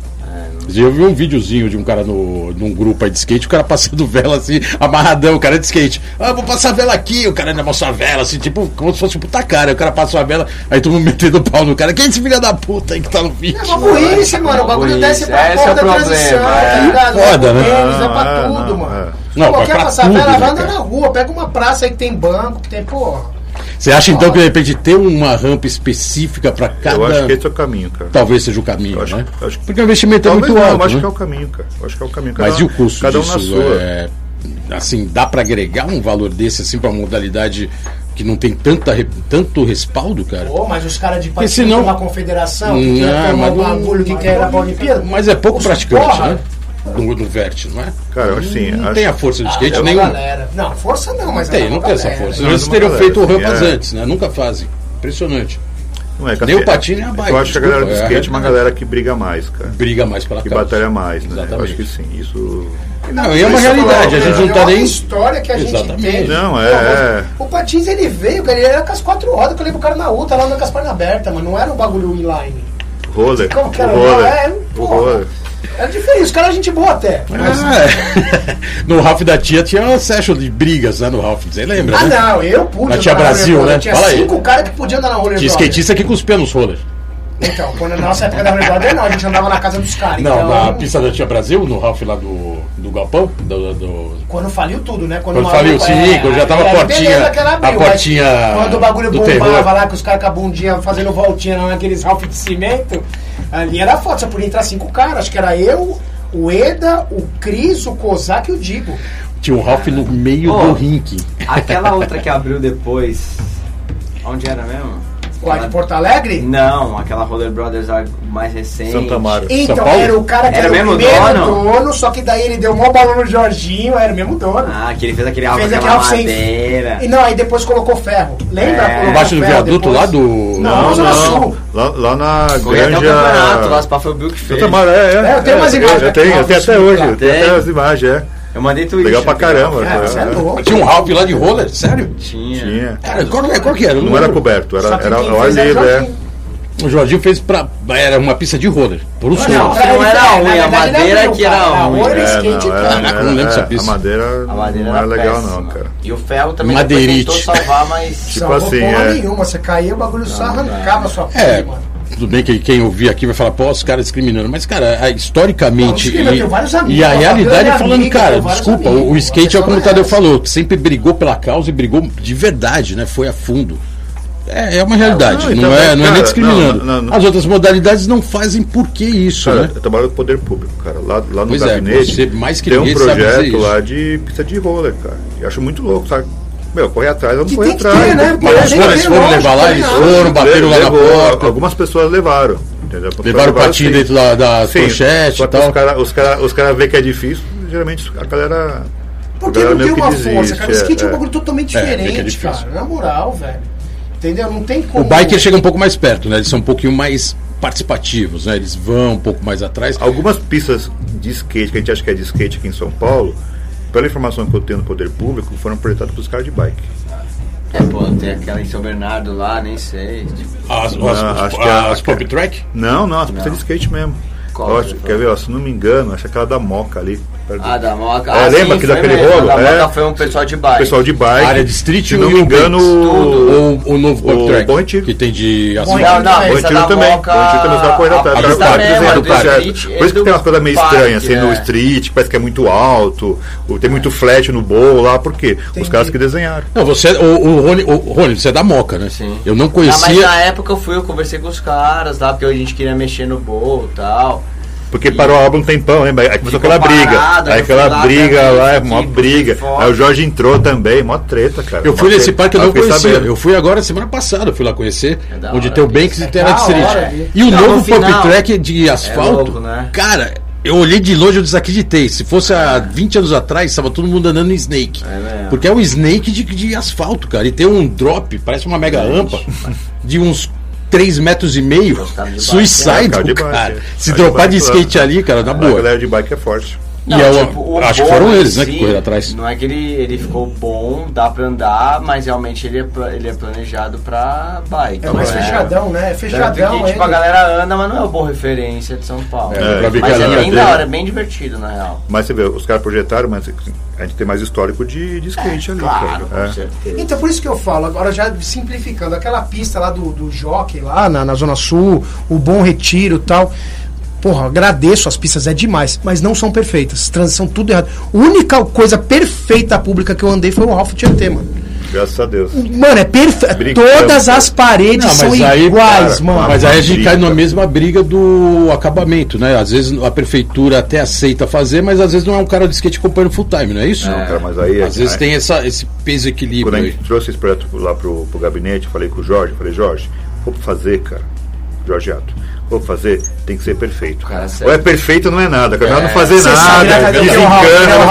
Eu vi um videozinho de um cara no, num grupo aí de skate, o cara passando vela assim, amarradão, o cara de skate. Ah, vou passar vela aqui, o cara ainda mostra a vela, assim, tipo, como se fosse um puta cara. O cara passa a vela, aí todo mundo metendo o pau no cara. Quem é esse filho da puta aí que tá no vídeo? É uma burrice, mano. O bagulho desce pra Esse porra é o da problema, transição, é. tá ligado? Foda, é né? é pra Ah, tudo, não, mano. é. Não, Pô, quer passar tudo, vela, né, cara? na rua, pega uma praça aí que tem banco, que tem, porra. Você acha então que de repente ter uma rampa específica pra cada. Eu acho que esse é o caminho, cara. Talvez seja o caminho, acho- né? acho que- Porque o investimento é Talvez muito não, alto. eu acho né? que é o caminho, cara. Eu acho que é o caminho. Cada Mas um- e o custo Cada um disso? na sua. É, assim, dá pra agregar um valor desse assim pra uma modalidade que não tem tanta, tanto respaldo, cara? Pô, mas os caras de patins senão- uma confederação, que Não, quer um bagulho que quer ir pra Olimpíada. Mas é pouco Os praticante, porra, né? No, no vert, não é? Cara, eu acho assim, Não acho- tem a força de skate é uma nenhuma. galera. Não, força não, mas é Tem, uma não tem essa galera. força. Não, Eles é uma teriam galera, feito assim, rampas é. antes, né? Nunca fazem. Impressionante. Não é que Nem assim, o patinho, nem a bike, Eu acho que a galera do é skate é uma galera que briga mais, cara. Briga mais pela Que causa. batalha mais, né? Eu Exatamente. acho que sim. Isso. Não, e é uma realidade. A gente não é tá uma nem. história que a gente Exatamente. tem. Não, é- Pô, é. O Patins ele veio, cara, ele era com as quatro rodas, que eu lembro o cara na outra, lá andando com as pernas abertas, mas não era um bagulho inline. Roller. Como que o era? roller. É, o roller. Era diferente, os caras gente boa até. Mas... Ah, é. no Ralph da Tia tinha uma session de brigas né, no Ralph. Você lembra, Ah, né? não, eu pude. Na Tia Brasil, né? Tinha Fala aí. cinco caras que podiam andar na roller Tinha skatista que cuspia nos rollers. Então, quando na nossa época da brother, não, a gente andava na casa dos caras. Não, então, na pista da Tia Brasil, no Ralph lá do, do Galpão, do, do- Quando faliu tudo, né? Quando o faliu, sim, quando já tava a aí portinha- beleza que ela abriu, a portinha Quando o bagulho do bombava terror. lá, que os caras com a bundinha fazendo voltinha lá naqueles Ralph de cimento, ali era foto, só podia entrar cinco caras. Acho que era eu, o Eda, o Cris, o Kozak e o Digo. tinha um Ralph no meio Oh. do rink. Aquela outra que abriu depois. Onde era mesmo? Qual, de Porto Alegre? Não, aquela Roller Brothers a mais recente. Santa Amaro. Então, São Paulo? era o cara que Era era, mesmo o primeiro dono? dono? só que daí ele deu um balão no Jorginho, era o mesmo dono. Ah, que ele fez aquele alvo Fez aquela madeira. E não, aí depois colocou ferro. Lembra? É. Embaixo do viaduto depois. lá do. Não, Não, não. Sul. Lá, lá na Corria até o Granja. campeonato, lá, foi o Bill que fez. Santa Amaro, é, é. É, eu tenho umas imagens Eu tenho, eu tenho até hoje. Eu tenho tem. até as imagens, é. Eu mandei tweet. Legal pra caramba. É, você é louco. Tinha um Ralph lá de roller? Sério? Tinha. Tinha. Cara, qual, que- qual que era? Eu Não era coberto, era, era ao livre, é. O Jorginho fez pra. Era uma pista de roller. Por um Não, som. não ele era ruim, a madeira que era cara. ruim. É, não, cara. era, Caraca, não lembro é, dessa pista. A madeira, A madeira não era era legal, péssima. não, cara. E o ferro também Madeirite. tentou salvar, mas... Tipo Salvou assim, porra é. nenhuma, você caía, o bagulho só arrancava a sua É, pele, mano. Tudo bem que quem ouvir aqui vai falar, pô, os caras discriminando. Mas, cara, a- historicamente. Não, vários amigos, e a realidade é falando, amiga, cara, desculpa, o- o, amigos, skate é como o Tadeu é falou, sempre brigou pela causa e brigou de verdade, né? Foi a fundo. É, é uma realidade, não, não, então, é, não é nem cara, discriminando. não, não, não. As outras modalidades não fazem por que isso, Cara, né? eu trabalho no poder público, cara. Lá, lá no Pois é, gabinete você mais que tem um projeto lá de pista de roller, cara. Eu acho muito louco, sabe? Meu, correr atrás, eu não Que corri tem que atrás. ter, né? Mas foram, eles foram lógico, levar lá, eles foram, bateram lá na porta, Algumas pessoas levaram. Entendeu? Levaram o patinho assim. dentro da, da Sim, pochete e tal. os caras os cara, os cara vê que é difícil, geralmente a galera. Porque a galera não tem uma desiste, força, cara. O skate é, um é. bagulho totalmente É, é diferente, difícil. cara. Na moral, velho. Entendeu? Não tem como. O biker chega um pouco mais perto, né? Eles são um pouquinho mais participativos, né? Eles vão um pouco mais atrás. Algumas pistas de skate, que a gente acha que é de skate aqui em São Paulo, pela informação que eu tenho no poder público, foram projetadas para os caras de bike. É, pô, tem aquela em São Bernardo lá, nem sei. Tipo, As, Não, as, acho que é- as é- pop track? Não, não, as pistas de skate mesmo. Qual acho- quer ver, ó, se não me engano, acho aquela da Moca ali. Perto do- ah, da Moca. É, ah, lembra sim, que daquele mesmo, rolo? Da Moca É. foi um pessoal de bike. pessoal de bike. A área de street se e não o me engano, o novo o track? Bom Retiro. Que tem de. Retiro. Não, não, também. Moca... Bom Retiro também só correndo atrás. Tá, tá tá Por isso que e tem umas do coisas meio parque, estranhas, assim, no é. street, parece que é muito alto, o- tem muito flat no bowl lá, por quê? Os caras que desenharam. Não, você, o, o, Rony, o Rony, você é da Moca, né? Sim. Eu não Ah, mas conhecia. na época eu fui, eu conversei com os caras lá, porque a gente queria mexer no bowl e tal. Porque parou a obra um tempão, lembra? Aí começou Ficou aquela briga. aí fui aquela briga lá, é mó briga. Aí o Jorge entrou também, mó treta, cara. Eu fui nesse parque, eu não conhecia. sabendo. Eu fui agora semana passada, eu fui lá conhecer. É onde hora, tem o né? Banks e tem a da Street. hora, E o novo no pop final- track de asfalto. louco, né? Cara, eu olhei de longe e eu desacreditei. Se fosse há 20 anos atrás, estava todo mundo andando em Snake. É. Porque é um Snake de, de asfalto, cara. E tem um drop, parece uma mega rampa, de uns 3 metros e meio. É, Suicide, cara de cara. é. Se Cara de dropar de skate ali, cara, na A boa. galera de bike é forte. E é o- tipo, o acho que foram eles, né, si, que correram atrás. Não é que ele, ele ficou bom, dá pra andar, mas realmente ele é, ele é planejado pra bike. É mais Não fechadão, né? É fechadão, que, tipo, a galera anda, mas não é uma boa referência de São Paulo. É, ver mas é bem dele- da hora, é bem divertido, na real. Mas você vê, os caras projetaram, mas a gente tem mais histórico de, de skate ali. Claro, cara. com É. certeza. Então, por isso que eu falo, agora já simplificando, aquela pista lá do, do Jockey, lá na, na Zona Sul, o Bom Retiro e tal. Porra, agradeço, as pistas é demais, mas não são perfeitas. Transição tudo errado. A única coisa perfeita pública que eu andei foi o Ralph Tietê, mano. Graças a Deus. Mano, é perfeito. Todas as paredes Não, são aí, iguais, cara, mano. Mas aí a gente briga. cai na mesma briga do acabamento, né? Às vezes a prefeitura até aceita fazer, mas às vezes não é um cara de skate acompanhando full time, não é isso? Não, cara, mas aí- Às vezes aí- tem essa, esse peso equilíbrio Quando a aí. gente trouxe esse projeto lá pro, pro gabinete, falei com o Jorge, falei, Jorge, vou fazer, cara. Jorge Ato. Vou fazer, tem que ser perfeito. Cara, ou é perfeito ou não é nada. Cara, não fazer Cê nada. né, que o Ralph- é, o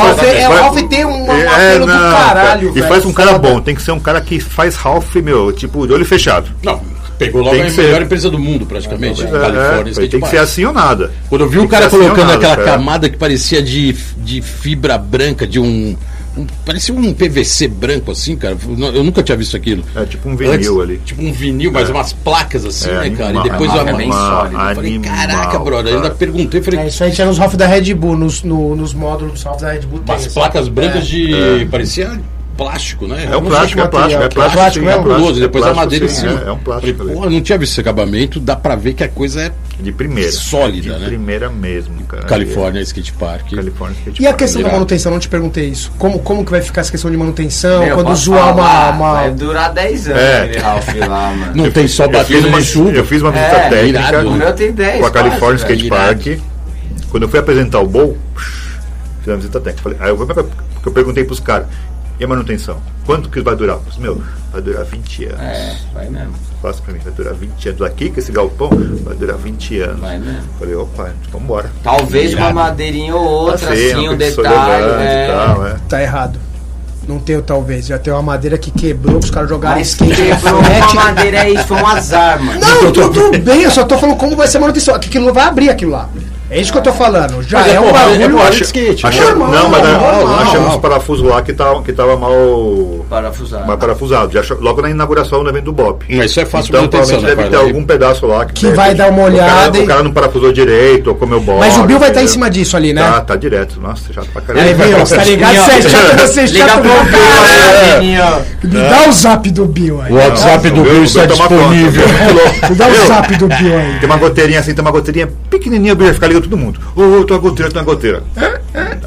Ralph é- é, tem um- É, apelo do caralho, E velho, faz um cara bom, tem que ser um cara que faz Ralph, meu, tipo, de olho fechado. Não, pegou logo Tem a que ser. melhor empresa do mundo, praticamente. É, Califórnia é, tem que Park. ser assim ou nada. Quando eu vi Tem o cara assim colocando nada, aquela cara. camada que parecia de, de fibra branca, de um, um- Parecia um PVC branco assim, cara. Eu nunca tinha visto aquilo. É tipo um vinil ali. Tipo um vinil, mas umas placas assim, É, né, cara? animal, e depois eu é bem falei, caraca, brother. Eu ainda cara. perguntei, falei, É, isso aí tinha nos Ralph da Red Bull, nos, no- nos módulos dos Ralph da Red Bull. tem, umas assim. placas brancas É. de. parecia plástico, né? É um não plástico, sei é plástico, é plástico. plástico sim, é plástico, depois é a madeira em sim, cima. É, é um plástico Falei, não tinha visto esse acabamento, dá pra ver que a coisa é De primeira. sólida, de né? primeira mesmo, cara. Califórnia Skate Park. California Skate E a Park. questão da manutenção, não te perguntei isso. Como, como que vai ficar essa questão de manutenção? Meu, quando zoar uma. uma... Vai durar 10 anos É. Ralph lá, mano. Não tem só batendo uma, chuva. eu fiz uma visita É, técnica irado, O né? meu tem 10. com a velho. Skate irado. Park. Quando eu fui apresentar o Bowl, fiz uma visita técnica. Falei, aí eu, porque eu perguntei pros caras, e a manutenção? Quanto que vai durar? Meu, vai durar 20 anos. É, vai mesmo. Faz pra mim, vai durar 20 anos. Aqui, com esse galpão, vai durar 20 anos. Vai mesmo. Falei, opa, então vambora. Talvez uma madeirinha ou outra, Passei, assim, um detalhe. é. tal, é. Tá errado. Não tem talvez. Já tem uma madeira que quebrou, os caras jogaram Mas skate na quebrou uma madeira aí, foi um azar, mano. Não, tudo bem, eu só tô falando como vai ser a manutenção. Aquilo não vai abrir aquilo lá. É isso que eu tô falando. Já Mas é é um é porra, acho- de skate. Achamos, Normal, não, mas normal, nós achamos normal. uns parafusos lá que tava, que tava mal, Parafusado. mal parafusado. Já achou- logo na inauguração do evento do BOP. Mas isso é fácil então, manutenção, provavelmente né, deve ter algum pedaço lá que, Que vai dar uma o cara- olhada e- O cara não parafusou direito, ou comeu bola. Mas o Bill vai estar em entendeu? cima disso ali, né? Tá, tá direto. Nossa, chato pra caramba. Aí, Bill, tá ligado? Você é chato, você é chato pro Me dá o zap do Bill aí. O WhatsApp do o Bill está disponível. Me dá o zap do Bill aí. Tem uma goteirinha assim, tem uma goteirinha pequenininha, o Bill vai ficar ligando todo mundo. Ô, ô, tem uma goteira, tem uma goteira.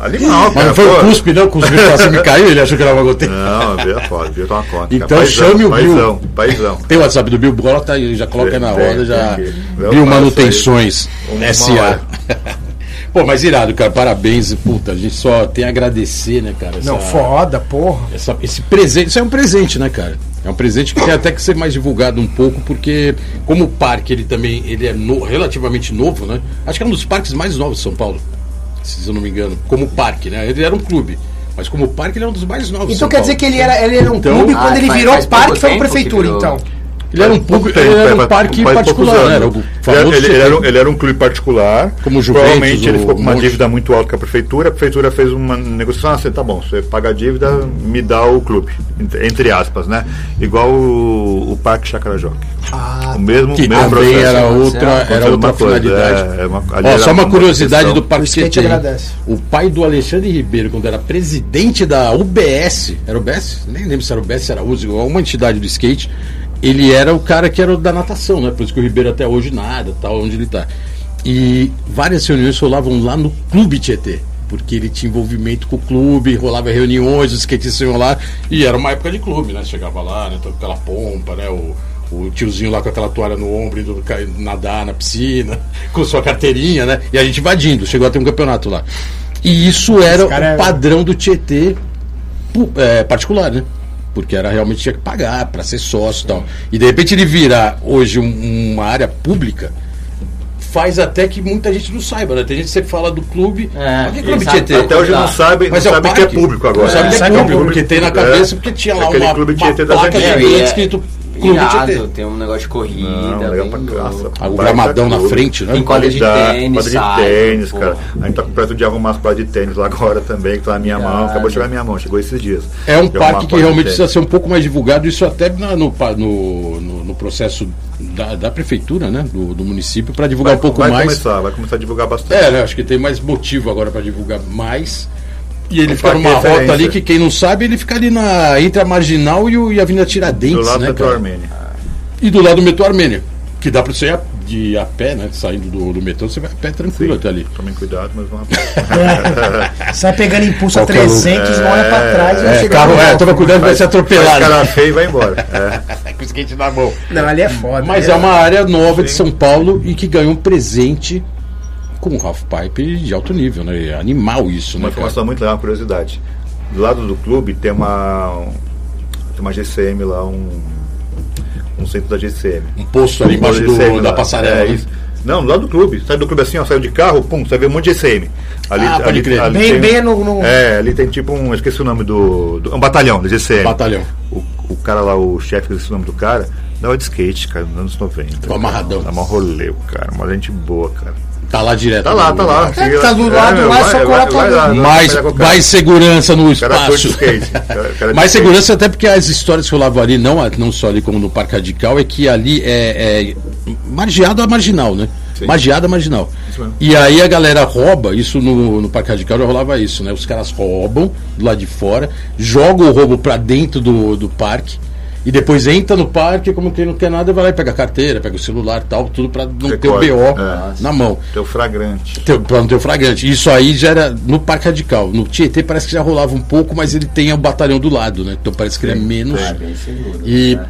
Animal, Mas cara. não foi o cuspe, não? O cuspe pra cima e caiu, ele achou que era uma goteira. Não, o Bill é foda, o Bill toma conta. Então cara. chame o Bill. Paizão, paizão. Tem o WhatsApp do Bill, bola tá aí, já coloca aí na Tem, roda, já. tem Bill Manutenções. Uma SA. Pô, mas irado, cara, parabéns. Puta, a gente só tem a agradecer, né, cara? Não, essa- foda, porra. essa- esse presente, isso é um presente, né, cara? É um presente que tem até que ser mais divulgado um pouco, porque como o parque ele também ele é no- relativamente novo, né? Acho que é um dos parques mais novos de São Paulo, se eu não me engano. Como parque, né? Ele era um clube, mas como parque ele é um dos mais novos. de Então São quer Paulo. dizer que ele era, ele era um Então- clube Ah, quando ele faz- virou faz parque foi uma que prefeitura, então. Ele era um Pouco tempo, ele era é, um parque faz particular, né? Era o Ele, ele- ele era, um- ele era um clube particular. Como o Juventus, Provavelmente ele ficou com uma Monte. dívida muito alta com a prefeitura. A prefeitura fez uma negociação. Ah, você tá bom, você paga a dívida, me dá o clube. Entre, aspas, né? Igual o, o Parque Chacarajoque. Ah, O mesmo, Que mesmo também processo. era outra, era Aconteceu outra coisa, finalidade. é, é uma- Ó, era só uma uma curiosidade questão. do Parque Tietê. agradece. O pai do Alexandre Ribeiro, quando era presidente da UBS, era UBS? Nem lembro se era UBS, se era USG, uma entidade do skate. Ele era o cara que era o da natação, né? Por isso que o Ribeiro até hoje nada, tal, onde ele tá. E várias reuniões rolavam lá no Clube Tietê. Porque ele tinha envolvimento com o clube, rolava reuniões, os skatistas iam lá, e era uma época de clube, né? Chegava lá, né? Com aquela pompa, né? O, o tiozinho lá com aquela toalha no ombro, indo nadar na piscina, com sua carteirinha, né? E a gente invadindo, chegou a ter um campeonato lá. E isso era o padrão do Tietê é, particular, né? Porque era realmente tinha que pagar para ser sócio e tal. E de repente ele virar hoje um- uma área pública faz até que muita gente não saiba, né? Tem gente que você fala do clube. É, que clube sabe Tietê? Até hoje não sabe, Mas não é o sabe que é público agora. Não sabe que é que é público, porque tem na É. cabeça, porque tinha lá Aquele uma, clube uma placa gigante É. escrito Irado, tem um negócio de corrida. Não, legal bem pra. Ah, o gramadão na frente, né? Tem quadra de Qualidade, tênis, quadra de sai, tênis, pô. cara. A gente tá com perto de arrumar as quadras de tênis lá agora também, que tá na minha mão. Acabou de chegar na minha mão, chegou esses dias. É um parque que realmente precisa ser um pouco mais divulgado, isso até na- no, no, no, no processo da, da prefeitura, né? Do, do município, para divulgar vai, um pouco vai mais. começar, vai começar a divulgar bastante. É, né, acho que tem mais motivo agora para divulgar mais. E ele fica numa referência. rota ali que quem não sabe, ele fica ali na entre a Marginal e, o, e a Avenida Tiradentes, do lado né, da cara? Armênia. E do lado do metrô Armênia, que dá para você ir a, de a pé, né? Saindo do, do metrô, você vai a pé tranquilo até ali. Tomem cuidado, mas vamos Sai pegando impulso a Qualquer um. 300, não olha pra trás. vai É, chegar carro, no é, toma cuidado, vai ser Faz atropelado. cara feio e vai embora. É. Com o skate na mão. Não, ali é foda. Mas é uma área nova de São Paulo e que ganhou um presente com um half pipe de alto nível, né? É Animal isso, Uma né? Cara? informação muito legal, uma curiosidade. Do lado do clube tem uma tem uma GCM lá, um, um centro da GCM. Um posto ali embaixo do- GCM da lá. passarela. É, né? isso. Não, do lado do clube. Sai do clube assim, ó, saiu de carro, pum, você vê um monte de GCM. Ali, Ah, pode ali, crer. ali Bem- tem- bem no- no- É, ali tem tipo um. eu Esqueci o nome do. do- um batalhão da GCM. Batalhão. O, o cara lá, o chefe, esqueci o nome do cara, dava de skate, cara, nos anos 90. Ficou amarradão. Dá uma rolê, o cara, uma gente boa, cara. Tá lá direto. Tá lá, tá lá. É, tá do lado lá, é só colar pra lá, dentro. Mais, mais segurança no espaço. skate. cara- cara Mais skate. segurança até porque as histórias que rolavam ali, não, não só ali como no Parque Radical, é que ali é, é margeado a marginal, né? Sim. A marginal. E aí a galera rouba, isso no, no Parque Radical já rolava isso, né? Os caras roubam do lado de fora, jogam o roubo pra dentro do, do parque. E depois entra no parque, como quem não quer nada, vai lá e pega a carteira, pega o celular e tal, tudo pra não ter o. BO É. na mão. Teu fragrante. Teu, pra não ter o flagrante. Isso aí já era no Parque Radical. No Tietê parece que já rolava um pouco, mas ele tem o batalhão do lado, né? Então parece que ele é menos. tem. Bem seguro. E né?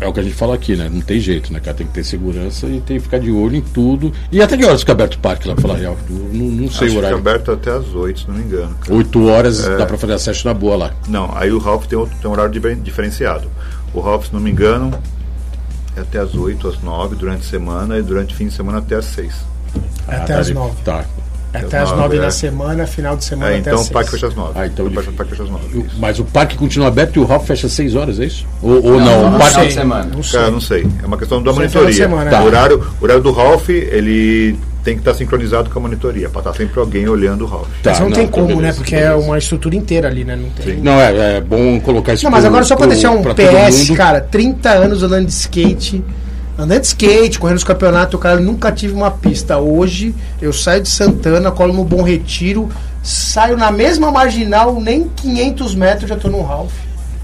é o que a gente fala aqui, né? Não tem jeito, né, cara? Tem que ter segurança e tem que ficar de olho em tudo. E até que horas fica aberto o parque lá, pra falar real? Não, não sei Acho o que fica horário. aberto até as 8, se não me engano. cara. 8 horas dá pra fazer acesso na boa lá. Não, aí o Ralph tem, outro, tem um horário difer- diferenciado. O Ralph, se não me engano, é até as 8, às 9 durante a semana e durante o fim de semana até as 6. Até Ah, as tá, nove. Tá. Até às as nove, nove é. da semana, final de semana É, até então as o parque fecha às 9. Ah, então o parque, o parque fecha às 9. isso. Mas o parque continua aberto e o Ralph fecha às 6 horas, é isso? Ou, ou não? não, o não parque. sei. semana. Não sei. Cara, não sei. É uma questão da monitoria. de semana, Tá. O, horário, o horário do Ralph, ele tem que estar sincronizado com a monitoria, para estar sempre alguém olhando o Ralph. Tá, Mas não, tem então como, né? beleza, Porque é beleza. uma estrutura inteira ali, né? Não tem. Sim. Não, é, é bom colocar isso Não, mas pro- agora só pra pro- deixar um PS, cara, 30 anos andando de skate. Andando de skate, correndo os campeonatos, cara, eu nunca tive uma pista. Hoje, eu saio de Santana, colo no Bom Retiro, saio na mesma marginal, nem 500 metros já tô no Ralph.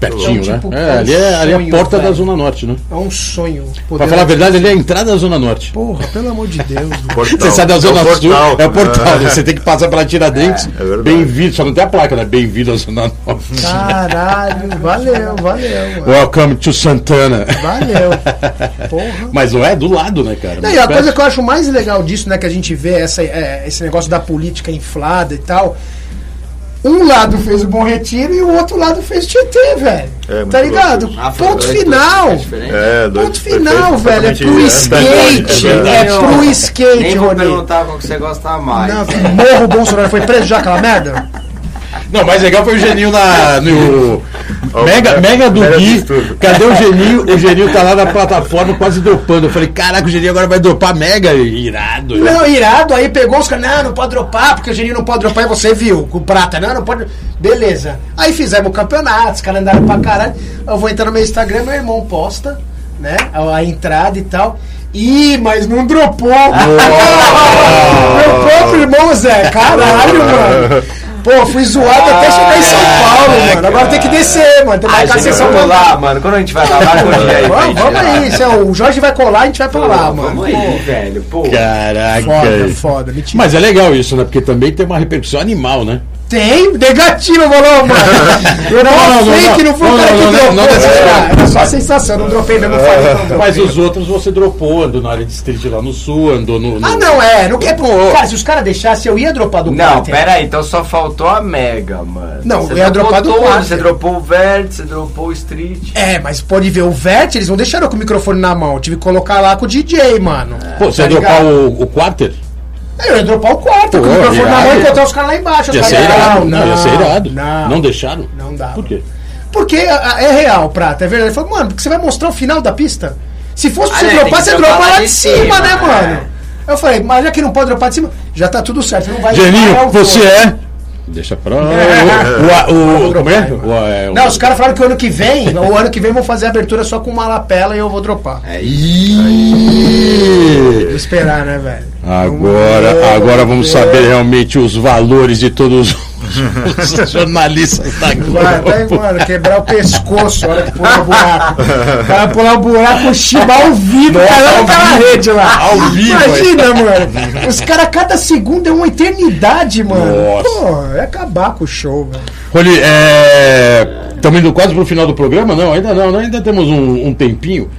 Pertinho, Então, tipo, né? é É, um ali é, ali é a sonho, porta da velho. Zona Norte, né? É um sonho. Pra falar a verdade, ali é a entrada da Zona Norte. Porra, pelo amor de Deus. Você sai da Zona é Sul, portal. é o portal. né? Você tem que passar pela Tiradentes. É, é verdade. Bem-vindo, só não tem a placa, né? Bem-vindo à Zona Norte. Caralho, valeu, valeu, mano. Welcome to Santana. Valeu. Porra. Mas não é do lado, né, cara? Não, e a coisa que eu acho mais legal disso, né, que a gente vê essa, é, esse negócio da política inflada e tal. Um lado fez o Bom Retiro e o outro lado fez o Tietê, velho. É, tá ligado? Ah, Ponto dois final. É, dois Ponto final, velho. É pro skate. É. É pro skate, Nem vou Rony. perguntar qual que você gosta mais. Não, morro Bolsonaro foi preso já, aquela merda? Não, mais legal foi o Geninho na, no. Mega, Mega- mega do Mega Gui. Cadê o Geninho? O Geninho tá lá na plataforma quase dropando. Eu falei, caraca, o Geninho agora vai dropar mega irado. Não, irado, aí pegou os caras, não, não pode dropar, porque o Geninho não pode dropar, e você viu, com prata, não, não pode. Beleza. Aí fizemos o campeonato, os caras andaram pra caralho. Eu vou entrar no meu Instagram, meu irmão posta, né? A, a entrada e tal. Ih, mas não dropou! meu próprio irmão, Zé, caralho, mano. Pô, fui zoado até chegar em São Paulo, mano. Agora tem que descer, mano. Tem que A marcar a gente sessão vai pra lá, mano. Quando a gente vai lá, um dia aí. Vamos, vamos lá. aí, se é o Jorge vai colar, a gente vai pra lá, Pô, mano. Vamos aí, velho. Pô. Caraca. Foda, foda, mentira. Mas é legal isso, né? Porque também tem uma repercussão animal, né? Tem, negativo, falou, mano. Eu não, Não, não, não, fake, não. não foi o Não, cara não, que não, dropou. não era, forma. era só a sensação, não dropei mesmo, falei, não. Mas os outros você dropou, andou na área de street lá no sul, andou no. no- Ah, não, é. Não, é cara, se os caras deixassem, eu ia dropar do Não, quarter. pera aí, então só faltou a Mega, mano. Não, você eu ia dropar do quarter. Você dropou o Verde, você dropou o Street. É, mas pode ver, o Vert, eles não deixaram com o microfone na mão. Eu tive que colocar lá com o DJ, mano. Pô, você ia Tá dropar ligado? o, o quarter? Eu ia dropar o quarto, com o microfone na mão e botar os caras lá embaixo. Ia ser caras, irado. Não, ia ser irado. Não, Não deixaram? Não dá. Por quê? Porque a- a- é real, Prata, é verdade. Ele falou, mano, porque você vai mostrar o final da pista? Se fosse pra Ah, você né, tem dropar, você dropa lá de cima, cima, né, é. mano? Eu falei, mas já que não pode dropar de cima, já tá tudo certo. Não vai Geninho, você é. Deixa pra. O, o, o, como é? O, é, Não, os caras falaram que o ano que vem, o ano que vem vão fazer a abertura só com uma lapela e eu vou dropar. É Ih! Vou esperar, né, velho? Agora, agora vamos saber realmente os valores de todos os jornalistas da Vai, vai, Globo. mano, quebrar o pescoço, a hora que pular o buraco. O cara pular o buraco, o Shiba ao vivo, caramba, aquela rede lá. Ao vivo, Imagina, mano. Os caras, cada segundo é uma eternidade, mano. Nossa. Pô, é acabar com o show, velho. Roli, estamos indo quase pro final do programa? Não, ainda não, ainda temos um, um tempinho.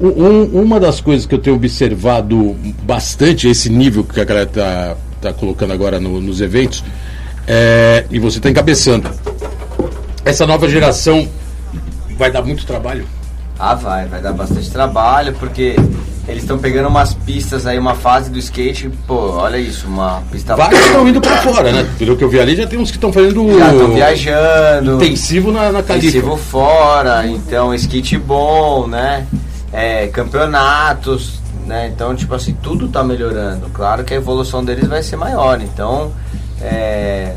Um- um- uma das coisas que eu tenho observado bastante, esse nível que a galera tá, tá colocando agora no- nos eventos, é, e você está encabeçando. Essa nova geração vai dar muito trabalho. Ah, vai, vai dar bastante trabalho, porque eles estão pegando umas pistas aí, uma fase do skate, pô, olha isso, uma pista Vários estão indo para fora, né? Pelo que eu vi ali, já tem uns que estão fazendo Já estão viajando. intensivo na, na Califa. Intensivo fora, então skate bom, né? É, campeonatos, né? Então, tipo assim, tudo tá melhorando. Claro que a evolução deles vai ser maior. Então, é,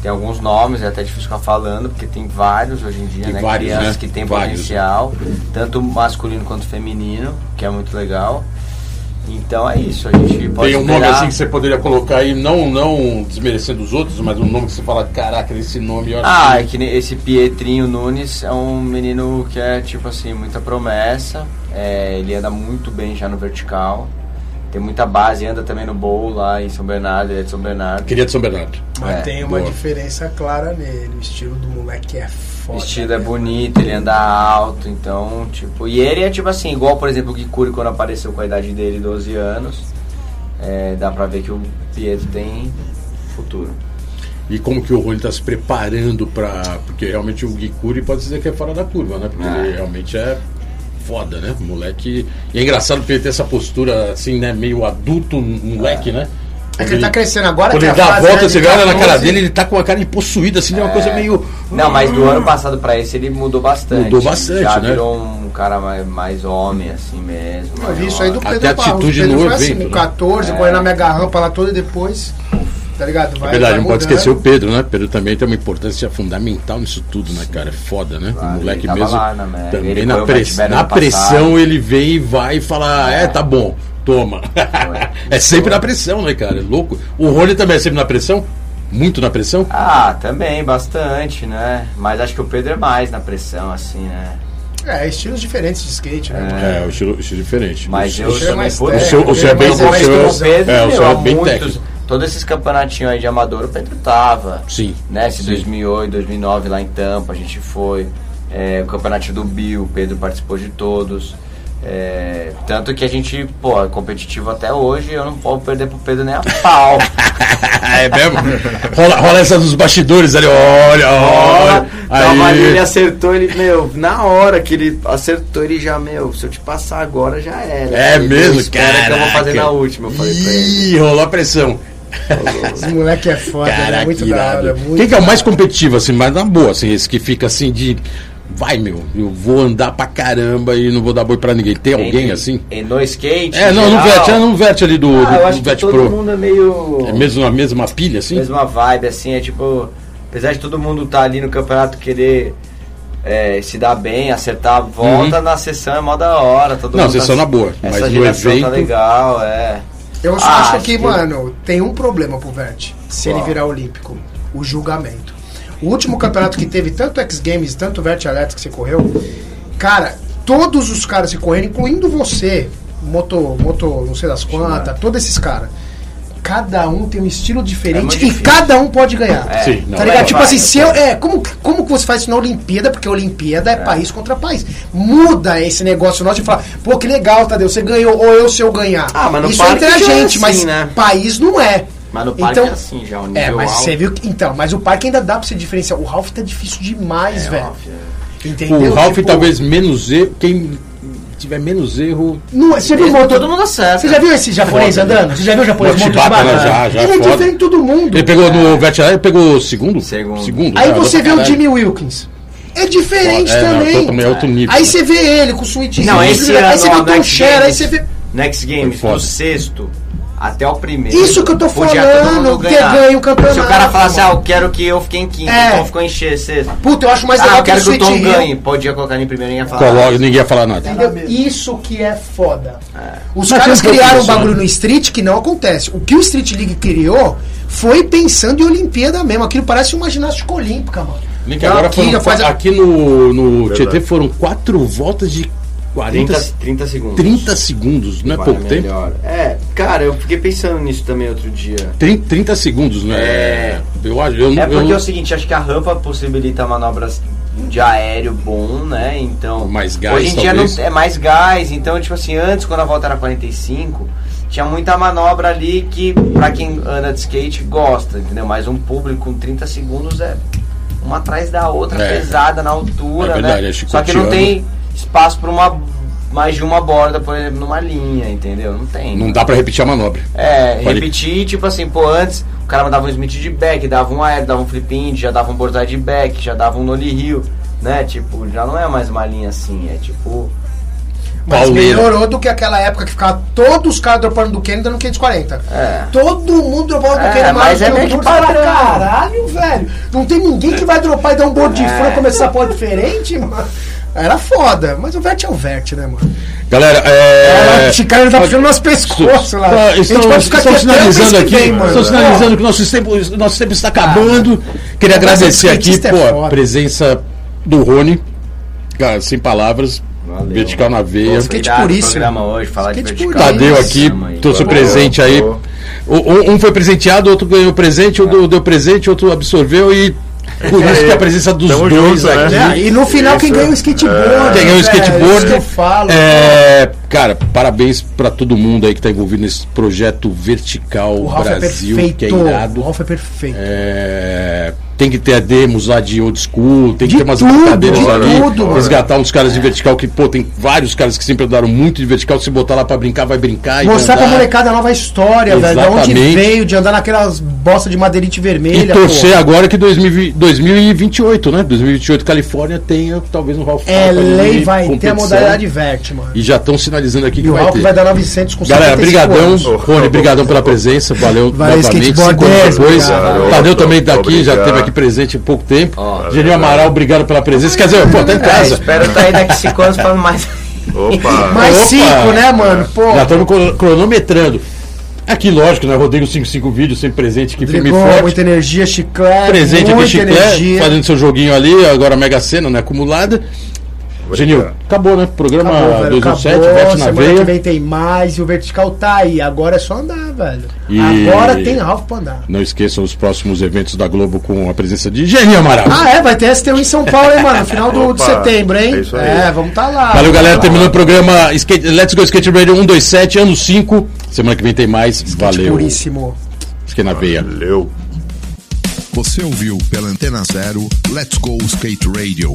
tem alguns nomes, é até difícil ficar falando, porque tem vários hoje em dia, Tem né? vários, Crianças né? que têm Vários. potencial, tanto masculino quanto feminino, que é muito legal. Então é isso, a gente pode Tem um nome esperar- assim que você poderia colocar aí, não, não desmerecendo os outros, mas um nome que você fala, caraca, esse nome Ah, é que esse Pietrinho Nunes é um menino que é, tipo assim, muita promessa. É, ele anda muito bem já no vertical. Tem muita base, anda também no bowl lá em São Bernardo, ele é de São Bernardo. Queria de São Bernardo. Mas É, tem uma boa. diferença clara nele. O estilo do moleque é O foda. vestido é né? bonito, ele anda alto, então, tipo. E ele é tipo assim, igual por exemplo o Kikuri quando apareceu com a idade dele, 12 anos. É, dá pra ver que o Pietro tem futuro. E como que o Rony está se preparando para. Porque realmente o Gikuri pode dizer que é fora da curva, né? Porque Ah. ele realmente é foda, né? O moleque. E é engraçado porque ele tem essa postura assim, né? Meio adulto, moleque, né? É que ele tá crescendo agora. Quando que ele dá a volta, é você olha na cara 14. dele, ele tá com a cara impossuída, assim, é uma coisa meio. Não, mas do ano passado pra esse ele mudou bastante. Mudou bastante, Já né? virou um cara mais, mais homem, assim mesmo. Eu vi isso aí do Até Pedro Barros. atitude Pedro no foi assim, evento, com né? 14, É. correndo na mega rampa lá toda e depois. Tá ligado? Vai, É verdade, vai não pode esquecer o Pedro, né? Pedro também tem uma importância fundamental nisso tudo, né, cara? É foda, né? Claro, o moleque mesmo. lá na Mega, também ele na, press- na pressão ele vem e vai e fala: é, tá bom, toma. é sempre na pressão, né, cara? É louco. O Rony também é sempre na pressão? Muito na pressão? Ah, também, bastante, né? Mas acho que o Pedro é mais na pressão, assim, né? É, estilos diferentes de skate, né? É, o estilo, estilo diferente. Mas o, eu é também o seu é bem- o mais seu- é, é bem técnico. Todos esses campeonatinhos aí de amador, o Pedro tava. Sim. Né? Esse 2008, 2009 lá em Tampa, a gente foi. É, o campeonato do Bill, o Pedro participou de todos. É, tanto que a gente, pô, é competitivo até hoje, eu não posso perder pro Pedro nem a pau. é mesmo? rola, rola essa dos bastidores ali, olha, olha. Tava ali, ele Aí, acertou, ele, meu, na hora que ele acertou, ele já, meu, se eu te passar agora já era. É mesmo, espera que eu vou fazer na última, eu falei pra ele. Ih, rolou a pressão. Esse moleque é foda, né? Caraca, Muito da irado. hora. Muito Quem que é o da mais competitivo, assim, mas na boa, assim, esse que fica assim de. Vai, meu, eu vou andar pra caramba e não vou dar boi pra ninguém. Tem alguém assim? E no skate? É, não, no Vert, é no Vert ali do, Ah, do, eu do acho que Vert todo Pro. mundo é meio. É mesmo a mesma pilha, assim? mesma vibe, assim, é tipo. Apesar de todo mundo estar ali no campeonato querer é, se dar bem, acertar a volta, na sessão é mó da hora. Todo Uhum. Não, mundo sessão na boa, Essa mas no geração evento- tá legal, é. Eu só Ah, acho que, que- mano, tem um problema pro Vert. Se ele Qual? virar olímpico. O julgamento. O último campeonato que teve, tanto X Games, tanto Vert Electric que você correu, cara, todos os caras que correram, incluindo você, Moto, moto não sei das quantas, todos esses caras. Cada um tem um estilo É diferente muito e cada um pode ganhar. É. Sim, não, Tá ligado? vai, tipo assim, se eu, é, como, como que você faz isso na Olimpíada? Porque a Olimpíada é, país contra país. Muda esse negócio nosso de falar, pô, que legal, Tadeu, você ganhou, ou eu se eu ganhar. Ah, mas no isso é entre a é gente, assim, mas né? país não é. Mas no parque Então- é assim já, o nível É, mas alto. você viu que. Então, mas o parque ainda dá pra você diferenciar. O Ralph tá difícil demais, É, velho. Entendeu? O Ralph Tipo, talvez menos erro. Quem tiver menos erro. Não, é- você viu o motor? Todo mundo acerta. Você já viu esse japonês Foda, andando? Você já viu o japonês Moto moto de né? Já, já, Ele é diferente de todo mundo. Ele pegou no Vert ele pegou segundo? Segundo. Segundo. Aí né? você vê o. Jimmy Wilkins. É diferente É, não, também. totalmente outro nível, Aí né? você vê ele com o switch. Não, esse aí você vê o Tom Next Share, aí você vê. Next Games, do sexto até o primeiro. Isso que eu tô podia falando, ganhar. ganho o campeonato, Se o cara falasse, ah, mano. eu quero que eu fique em quinto, É. então ficou em sexto. Puta, eu acho mais Ah, legal eu quero que o Sweet Tom ganhe. Podia colocar ele em primeiro e ia falar. Coloca, ninguém ia falar nada. Entendeu? Isso que é foda. Os Mas caras criaram um bagulho no Street que não acontece. O que o Street League criou foi pensando em Olimpíada mesmo. Aquilo parece uma ginástica olímpica, mano. Link, agora aqui foram, aqui no, no. Tietê foram quatro voltas de 40, 30, 30 segundos. 30 segundos, não é pouco tempo? melhor. É, cara, eu fiquei pensando nisso também outro dia. 30, 30 segundos, né? É. Eu acho. Eu, É eu, porque é o seguinte, acho que a rampa possibilita manobras de aéreo bom, né? Então. Mais gás, Hoje em dia não, é mais gás, então, tipo assim, antes, quando a volta era 45, tinha muita manobra ali que, pra quem anda de skate, gosta, entendeu? Mas um público com 30 segundos é uma atrás da outra, É. pesada na altura, É verdade, né? Só que não tem espaço pra uma. Mais de uma borda, por exemplo, numa linha, entendeu? Não tem. Não dá pra repetir a manobra. É, Pode- repetir, tipo assim, pô, antes o cara mandava um Smith de back, dava um aéreo, dava um flip in, já dava um borzai de back, já dava um nollie hill, né? Tipo, já não é mais uma linha assim, é tipo... Mas Pauleira. melhorou do que aquela época que ficava todos os caras dropando do Kenny dando 540. É. Todo mundo dropava do É, Kenny, mas é meio que padrão. Caralho, velho. Não tem ninguém que vai dropar e dar um board de É. fã e começar a pôr diferente, mano. Era foda, mas o Vert é o Vert, né, mano? Galera, é. Esse cara tá puxando umas pescoços lá. Tá, A gente estão, pode ficar estão o sinalizando aqui, vem, mano. estão sinalizando que nosso tempo, nosso tempo está acabando. Queria Conversa agradecer de aqui, é pô, a presença do Rony. Cara, sem palavras. Valeu. Vertical na veia. Skate Cuidado com o puríssimo. programa hoje, falar de vertical. Tadeu Isso, aqui, trouxe o presente aí. O- Um, um foi presenteado, outro ganhou presente, outro deu presente, outro absorveu e por isso que a presença dos Tamo dois junto, né? aqui. É, e no final quem Isso. ganha o skateboard. Quem ganhou o skateboard. Isso que eu falo. É, cara, parabéns pra todo mundo aí que tá envolvido nesse projeto Vertical Brasil, é que é perfeito. irado. O Ralph é perfeito. É, tem que ter demos lá de old school, tem que De ter umas tudo, brincadeiras de ali, tudo, resgatar uns caras de vertical que, pô, tem vários caras que sempre andaram muito de vertical, se botar lá pra brincar, vai brincar e Mostrar pra molecada a nova história, velho. De onde veio, de andar naquelas bosta de madeirite E vermelha. torcer pô. agora que 2020 2028, né? 2028 Califórnia tenha talvez um Ralph É lei, vai ter a modalidade vert, mano. E já estão sinalizando aqui E que o vai Ralph ter. vai dar 900 com Galera, 75 brigadão. Rony, brigadão pela presença. Valeu Valeu, novamente. Cinco anos depois. Tadeu também tá aqui, já Obrigado. esteve aqui presente há pouco tempo. Ó, Genil Amaral, obrigado pela presença. Quer dizer, pô, tá em É, casa. espero estar aí daqui 5 anos falando mais. Opa! Mais Opa! 5, né, mano? Pô. Já estamos cro- cronometrando. Aqui, lógico, né? Rodrigo 55 vídeos, sempre presente aqui, firme e forte. muita energia, chiclete. Presente aqui, energia. fazendo seu joguinho ali, agora Mega Sena, né? Acumulada. Genil, acabou, né? Programa Acabou, velho, 2007, acabou, Vete na semana que veia. vem tem mais e o vertical tá aí. Agora é só andar, velho. E- Agora tem Ralph pra andar. Não esqueçam os próximos eventos da Globo com a presença de Genil Amaral. Ah, é, vai ter STU em São Paulo, hein, mano? No final do, de setembro, hein? é isso aí. É, vamos tá lá. Valeu, galera. Terminou o programa Skate- Let's Go Skate Radio 127, ano 5. Semana que vem tem mais. Valeu. Puríssimo. Fiquei na veia. Valeu. Você ouviu pela Antena Zero Let's Go Skate Radio.